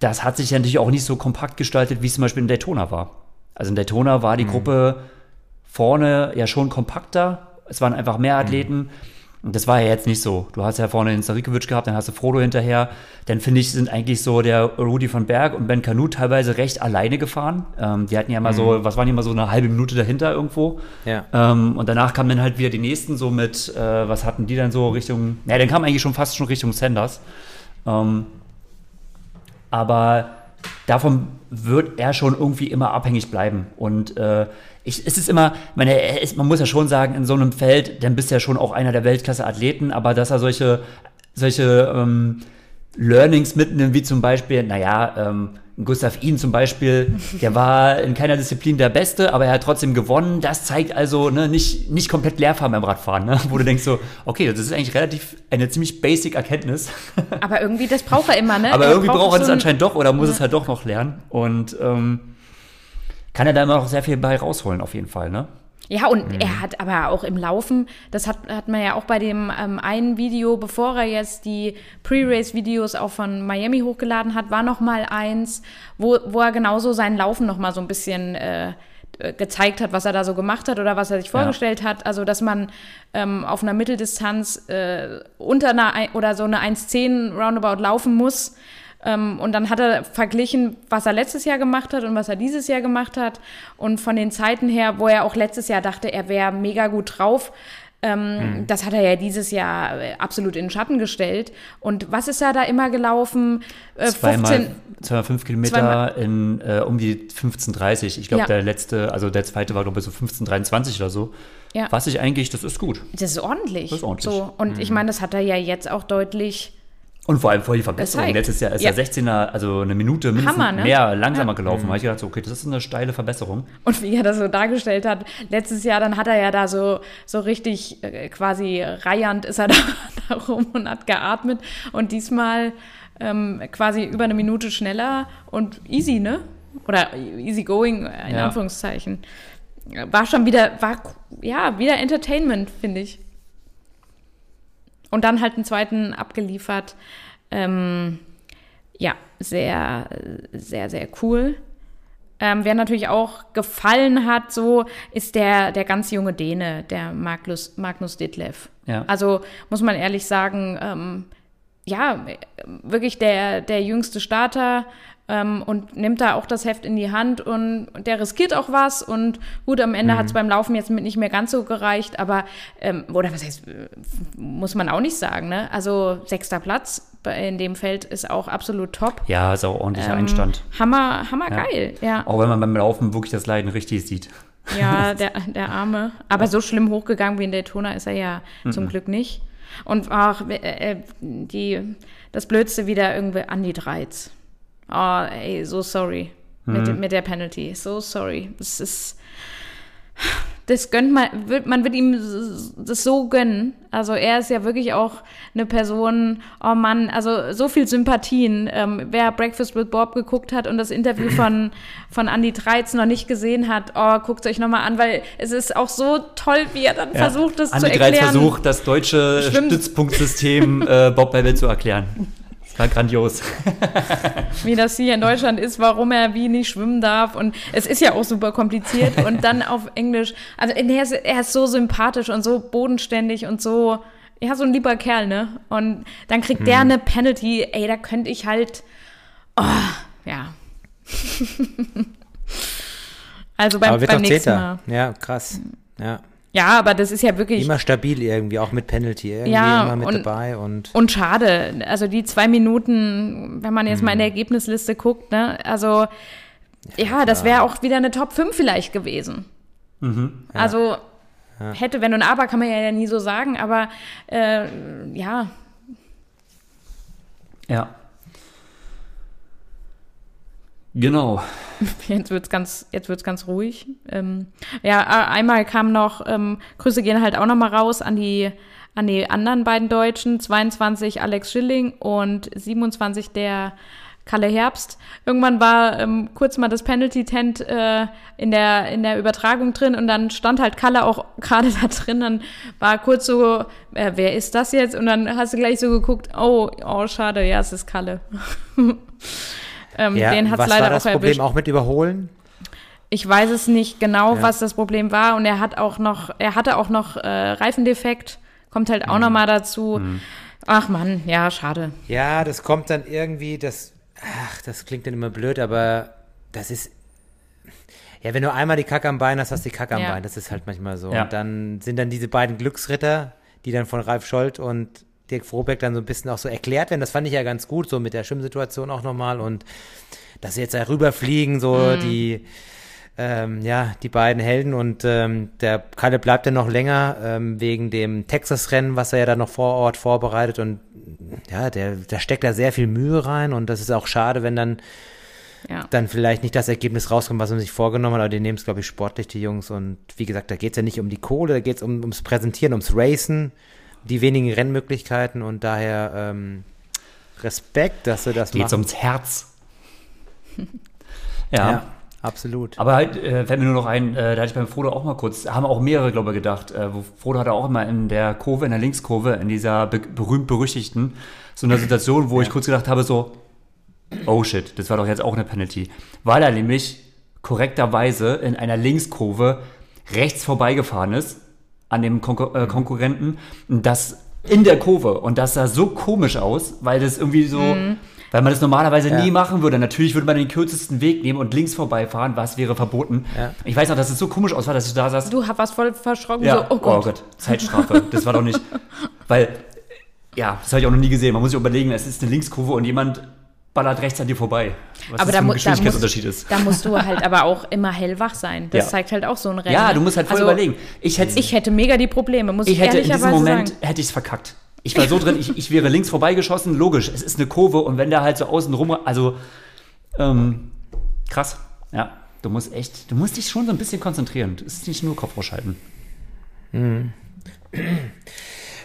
A: das hat sich ja natürlich auch nicht so kompakt gestaltet, wie es zum Beispiel in Daytona war. Also in Daytona war die Gruppe vorne ja schon kompakter. Es waren einfach mehr Athleten. Und das war ja jetzt nicht so. Du hast ja vorne den Sarikovic gehabt, dann hast du Frodo hinterher. Dann finde ich, sind eigentlich so der Rudi von Berg und Ben Canu teilweise recht alleine gefahren. Ähm, die hatten ja mal so, was waren die mal so eine halbe Minute dahinter irgendwo.
B: Ja.
A: Ähm, und danach kamen dann halt wieder die nächsten so mit, äh, was hatten die dann so Richtung, ja, dann kam eigentlich schon fast schon Richtung Sanders. Ähm, aber davon wird er schon irgendwie immer abhängig bleiben. Und äh, ich, es ist immer, meine, ist, man muss ja schon sagen, in so einem Feld, dann bist du ja schon auch einer der Weltklasse-Athleten, aber dass er solche, solche ähm, Learnings mitnimmt, wie zum Beispiel, naja, ähm, Gustav Ihn zum Beispiel, der war in keiner Disziplin der Beste, aber er hat trotzdem gewonnen. Das zeigt also ne, nicht, nicht komplett Leerfahren beim Radfahren, ne? wo du denkst so, okay, das ist eigentlich relativ eine ziemlich basic Erkenntnis.
C: aber irgendwie, das braucht er immer, ne?
A: Aber
C: Er
A: irgendwie braucht er das
C: so
A: anscheinend doch oder muss es halt doch noch lernen. Und ähm, kann er da immer noch sehr viel bei rausholen, auf jeden Fall, ne?
C: Ja, und er hat aber auch im Laufen, das hat, hat man ja auch bei dem ähm, einen Video, bevor er jetzt die Pre-Race-Videos auch von Miami hochgeladen hat, war noch mal eins, wo, wo er genauso sein Laufen noch mal so ein bisschen äh, äh, gezeigt hat, was er da so gemacht hat oder was er sich vorgestellt hat. Also, dass man ähm, auf einer Mitteldistanz äh, unter einer ein- oder so eine 1,10 Roundabout laufen muss. Ähm, und dann hat er verglichen, was er letztes Jahr gemacht hat und was er dieses Jahr gemacht hat. Und von den Zeiten her, wo er auch letztes Jahr dachte, er wäre mega gut drauf, ähm, das hat er ja dieses Jahr äh, absolut in den Schatten gestellt. Und was ist er da immer gelaufen? Äh, 15,
A: Zweimal, zweimal fünf Kilometer
C: Zweimal-
A: in äh, um die 15,30. Ich glaube,
C: Ja.
A: der letzte, also der zweite war, glaube ich, so 15,23 oder so.
C: Ja.
A: Was ich eigentlich, das ist gut.
C: das ist ordentlich.
A: Das ist ordentlich.
C: So. Und ich meine, das hat er ja jetzt auch deutlich.
A: Und vor allem voll die Verbesserung. Letztes Jahr ist
C: Ja.
A: er 16er, also eine Minute mindestens
C: Hammer, ne?
A: mehr langsamer
C: Ja.
A: gelaufen. Da habe ich gedacht, so, okay, das ist eine steile Verbesserung.
C: Und wie er das so dargestellt hat, letztes Jahr, dann hat er ja da so, so richtig äh, quasi reiernd ist er [LAUGHS] da, da rum und hat geatmet. Und diesmal ähm, quasi über eine Minute schneller und easy, ne? Oder easy going, äh, in
A: Ja.
C: Anführungszeichen. War schon wieder, war ja wieder Entertainment, finde ich. Und dann halt einen zweiten abgeliefert. Ähm, ja, sehr, sehr, sehr cool. Ähm, wer natürlich auch gefallen hat, so ist der, der ganz junge Däne, der Magnus, Magnus Ditlev.
A: Ja.
C: Also muss man ehrlich sagen, ähm, ja, wirklich der, der jüngste Starter ähm, und nimmt da auch das Heft in die Hand und der riskiert auch was und gut, am Ende hat es beim Laufen jetzt mit nicht mehr ganz so gereicht, aber, ähm, oder was heißt, äh, muss man auch nicht sagen, ne? Also sechster Platz in dem Feld ist auch absolut top.
A: Ja, ist auch ordentlicher
C: Ähm,
A: Einstand.
C: Hammer, hammer geil, ja.
A: Auch wenn man beim Laufen wirklich das Leiden richtig sieht.
C: Ja, [LAUGHS] der, der Arme. Aber so schlimm hochgegangen wie in Daytona ist er ja zum Glück nicht. Und auch äh, äh, die, das Blödste wieder irgendwie Andy Dreiz. Oh, ey, so sorry. Mit, mit der Penalty. So sorry. Das ist. Das gönnt man, wird, man wird ihm das so gönnen. Also er ist ja wirklich auch eine Person, oh Mann, also so viel Sympathien. Ähm, wer Breakfast with Bob geguckt hat und das Interview von, [LAUGHS] von Andy Dreiz noch nicht gesehen hat, oh, guckt euch nochmal an, weil es ist auch so toll, wie er dann versucht, das
A: Andi
C: zu erklären.
A: versucht, das deutsche
C: Schwimm-
A: Stützpunktsystem äh, Bob Babel zu erklären. [LAUGHS] War grandios. [LAUGHS]
C: wie das hier in Deutschland ist, warum er wie nicht schwimmen darf. Und es ist ja auch super kompliziert. Und dann auf Englisch. Also er ist, er ist so sympathisch und so bodenständig und so, ja, so ein lieber Kerl, ne? Und dann kriegt der eine Penalty. Ey, da könnte ich halt. Oh, ja. [LAUGHS] also beim,
B: Aber wird
C: beim nächsten
B: Zehnter.
C: Mal.
B: Ja, krass. Ja.
C: Ja, aber das ist ja wirklich.
B: Immer stabil irgendwie, auch mit Penalty. Irgendwie
C: Ja,
B: immer mit
C: und-
B: dabei und.
C: Und schade, also die zwei Minuten, wenn man jetzt mal in der Ergebnisliste guckt, ne, also ja, das wäre auch wieder eine Top 5 vielleicht gewesen. Also hätte, wenn und aber, kann man ja nie so sagen, aber äh, ja,
A: Ja. Genau. [LAUGHS]
C: jetzt wird's ganz, ganz ruhig. Ähm, ja, äh, einmal kam noch, ähm, Grüße gehen halt auch noch mal raus an die, an die anderen beiden Deutschen, 22 Alex Schilling und 27 der Kalle Herbst. Irgendwann war ähm, kurz mal das Penalty-Tent äh, in, der, in der Übertragung drin und dann stand halt Kalle auch [LAUGHS] gerade da drin. Dann war kurz so, äh, wer ist das jetzt? Und dann hast du gleich so geguckt, oh, oh, schade, ja, es ist Kalle. [LAUGHS] ähm,
B: Ja,
C: den hat's
B: was
C: leider
B: war das
C: auch
B: Problem
C: erwischt.
B: auch mit Überholen?
C: Ich weiß es nicht genau,
B: Ja.
C: was das Problem war. Und er hat auch noch, er hatte auch noch äh, Reifendefekt. Kommt halt auch noch mal dazu. Ach Mann, ja, schade.
B: Ja, das kommt dann irgendwie, das, ach, das klingt dann immer blöd, aber das ist, ja, wenn du einmal die Kacke am Bein hast, hast du die Kacke am
C: Ja.
B: Bein, das ist halt manchmal so.
A: Ja.
B: Und dann sind dann diese beiden Glücksritter, die dann von Ralf Scholz und Dirk Frobeck dann so ein bisschen auch so erklärt werden, das fand ich ja ganz gut, so mit der Schwimmsituation auch nochmal und dass sie jetzt da rüberfliegen, so
C: Mhm.
B: die, ähm, ja, die beiden Helden und ähm, der Kalle bleibt ja noch länger ähm, wegen dem Texas-Rennen, was er ja dann noch vor Ort vorbereitet und ja, der, der steckt da sehr viel Mühe rein und das ist auch schade, wenn dann,
C: Ja.
B: dann vielleicht nicht das Ergebnis rauskommt, was man sich vorgenommen hat, aber die nehmen es, glaube ich, sportlich, die Jungs und wie gesagt, da geht es ja nicht um die Kohle, da geht es um, ums Präsentieren, ums Racen, die wenigen Rennmöglichkeiten und daher ähm, Respekt, dass sie das
A: Geht's
B: machen.
A: ums Herz. [LAUGHS] ja.
B: ja, absolut.
A: Aber halt, äh, fällt mir nur noch ein, äh, da hatte ich beim Frodo auch mal kurz, haben auch mehrere, glaube ich, gedacht, äh, wo Frodo hatte auch immer in der Kurve, in der Linkskurve, in dieser be berühmt-berüchtigten, so einer Situation, wo ich kurz gedacht habe, so, oh shit, das war doch jetzt auch eine Penalty. Weil er nämlich korrekterweise in einer Linkskurve rechts vorbeigefahren ist an dem Konkur äh, Konkurrenten das in der Kurve und das sah so komisch aus, weil das irgendwie so, weil man das normalerweise
B: Ja.
A: nie machen würde. Natürlich würde man den kürzesten Weg nehmen und links vorbeifahren, was wäre verboten.
B: Ja.
A: Ich weiß noch, dass es so komisch aussah, dass ich da saß.
C: Du warst voll verschrocken,
A: Ja,
C: so, oh Gott.
A: Zeitstrafe. Das war doch nicht, [LAUGHS] weil, ja, das habe ich auch noch nie gesehen. Man muss sich überlegen, es ist eine Linkskurve und jemand ballert rechts an dir vorbei. Was
C: Aber
A: das
C: da,
A: für
C: mu da, musst,
A: Geschwindigkeitsunterschied ist.
C: da musst du halt aber auch [LAUGHS] immer hellwach sein. Das
A: Ja.
C: zeigt halt auch so ein Rennen.
A: Ja,
C: ne?
A: du musst halt voll
C: Also,
A: überlegen. Ich hätte,
C: Ich hätte mega die Probleme, muss ich,
A: hätte in diesem Moment
C: sagen.
A: hätte ich es verkackt. Ich war so drin, ich, ich wäre links vorbeigeschossen, logisch, es ist eine Kurve und wenn der halt so außen rum, also ähm, krass, ja, du musst echt, du musst dich schon so ein bisschen konzentrieren. Es ist nicht nur Kopf ausschalten.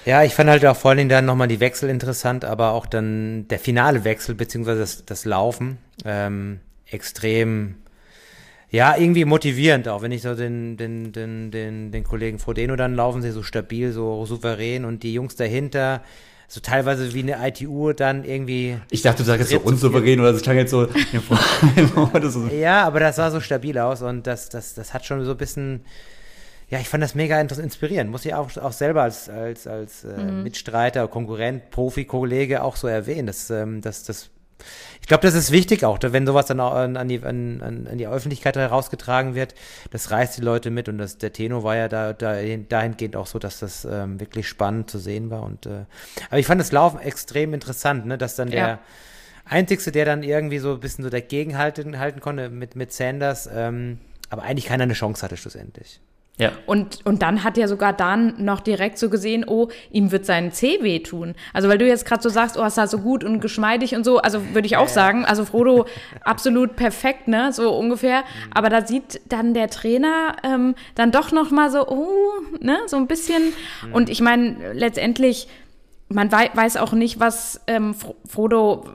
B: Ja, ich fand halt auch vor allen Dingen dann nochmal die Wechsel interessant, aber auch dann der finale Wechsel, beziehungsweise das, das Laufen, ähm, extrem, ja, irgendwie motivierend, auch. Wenn ich so den, den, den, den, den Kollegen Frodeno dann laufen sehe, so stabil, so souverän und die Jungs dahinter, so teilweise wie eine ITU dann irgendwie,
A: Ich dachte, du sagst jetzt so unsouverän oder das klang jetzt [LAUGHS] [LAUGHS] so.
B: Ja, aber das sah so stabil aus und das, das, das hat schon so ein bisschen, ja, ich fand das mega inspirierend. Muss ich auch, auch selber als, als, als äh, Mitstreiter, Konkurrent, Profi, Kollege auch so erwähnen. Das, ähm, das, das, ich glaube, das ist wichtig auch, wenn sowas dann auch an, die, an, an die Öffentlichkeit herausgetragen wird. Das reißt die Leute mit und das, der Tenor war ja da, da dahingehend auch so, dass das ähm, wirklich spannend zu sehen war. Und, äh, aber ich fand das Laufen extrem interessant, ne, dass dann der
C: Ja.
B: Einzigste, der dann irgendwie so ein bisschen so dagegen halten, halten konnte mit, mit Sanders, ähm, aber eigentlich keiner eine Chance hatte schlussendlich.
A: Ja.
C: Und, und dann hat ja sogar Dan noch direkt so gesehen, oh, ihm wird sein C wehtun. Also weil du jetzt gerade so sagst, oh, es sah so gut und geschmeidig und so, also würde ich auch sagen, also Frodo [LAUGHS] absolut perfekt, ne, so ungefähr. Aber da sieht dann der Trainer ähm, dann doch noch mal so, oh, ne, so ein bisschen. Und ich meine, letztendlich, man wei weiß auch nicht, was ähm, Fro- Frodo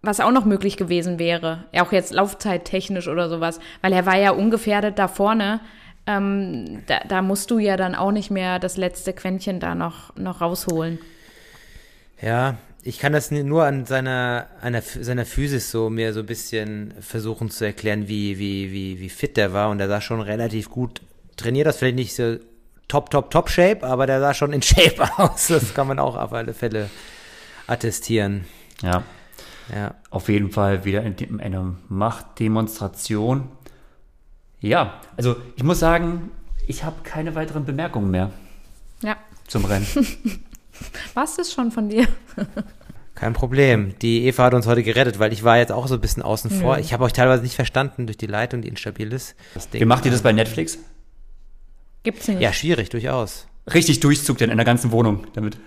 C: was auch noch möglich gewesen wäre, auch jetzt laufzeittechnisch oder sowas, weil er war ja ungefährdet da vorne. Ähm, da, da musst du ja dann auch nicht mehr das letzte Quäntchen da noch, noch rausholen.
B: Ja, ich kann das nur an seiner, einer, seiner Physis so mir so ein bisschen versuchen zu erklären, wie, wie, wie, wie fit der war. Und der sah schon relativ gut trainiert aus. Vielleicht nicht so top, top, top Shape, aber der sah schon in Shape [LAUGHS] aus. Das kann man auch auf alle Fälle attestieren.
A: Ja. Ja. Auf jeden Fall wieder in eine Machtdemonstration. Ja, also ich muss sagen, ich habe keine weiteren Bemerkungen mehr.
C: Ja.
A: Zum Rennen. [LAUGHS]
C: Was ist schon von dir? [LAUGHS]
B: Kein Problem. Die Eva hat uns heute gerettet, weil ich war jetzt auch so ein bisschen außen vor. Ich habe euch teilweise nicht verstanden durch die Leitung, die instabil ist.
A: Wie macht ihr das bei Netflix?
C: Gibt's nicht.
B: Ja, schwierig, durchaus.
A: Richtig Durchzug denn in der ganzen Wohnung damit.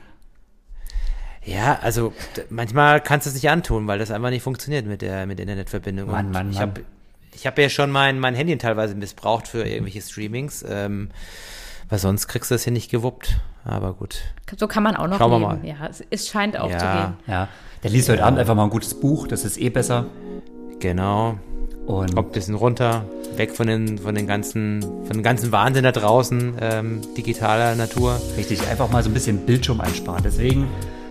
B: Ja, also manchmal kannst du es nicht antun, weil das einfach nicht funktioniert mit der mit der Internetverbindung.
A: Mann, Mann,
B: ich habe ich hab ja schon mein, mein Handy teilweise missbraucht für irgendwelche Streamings, ähm, weil sonst kriegst du das hier nicht gewuppt. Aber gut.
C: So kann man auch noch
B: Schauen wir
C: leben.
B: mal.
C: Ja, es, es scheint auch
B: Ja.
C: zu gehen.
A: Ja. Der liest heute Abend einfach mal ein gutes Buch, das ist eh besser.
B: Genau.
A: Und
B: Kommt ein bisschen runter, weg von den, von den ganzen, von dem ganzen Wahnsinn da draußen, ähm, digitaler Natur.
A: richtig, einfach mal so ein bisschen Bildschirm einsparen. Deswegen,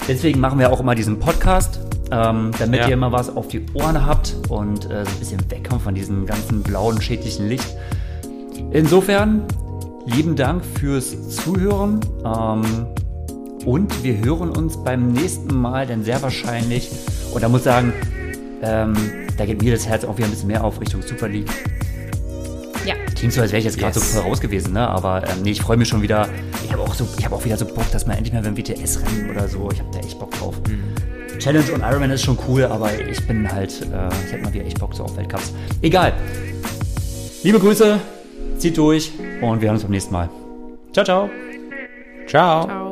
A: deswegen machen wir auch immer diesen Podcast, ähm, damit
B: Ja.
A: ihr immer was auf die Ohren habt und äh, so ein bisschen wegkommt von diesem ganzen blauen, schädlichen Licht. Insofern, lieben Dank fürs Zuhören. Ähm, und wir hören uns beim nächsten Mal dann sehr wahrscheinlich, und da muss ich sagen, ähm, da geht mir das Herz auch wieder ein bisschen mehr auf Richtung Super League.
C: Ja.
A: Klingt so, als wäre ich jetzt gerade
B: Yes.
A: so voll raus gewesen, ne? Aber ähm, nee, ich freue mich schon wieder. Ich habe auch so, ich habe auch wieder so Bock, dass man endlich mal beim WTS rennen oder so. Ich habe da echt Bock drauf. Challenge und Ironman ist schon cool, aber ich bin halt, äh, ich hätte mal wieder echt Bock so auf Weltcups. Egal. Liebe Grüße, zieht durch und wir hören uns beim nächsten Mal. Ciao, ciao.
B: Ciao.
C: Ciao.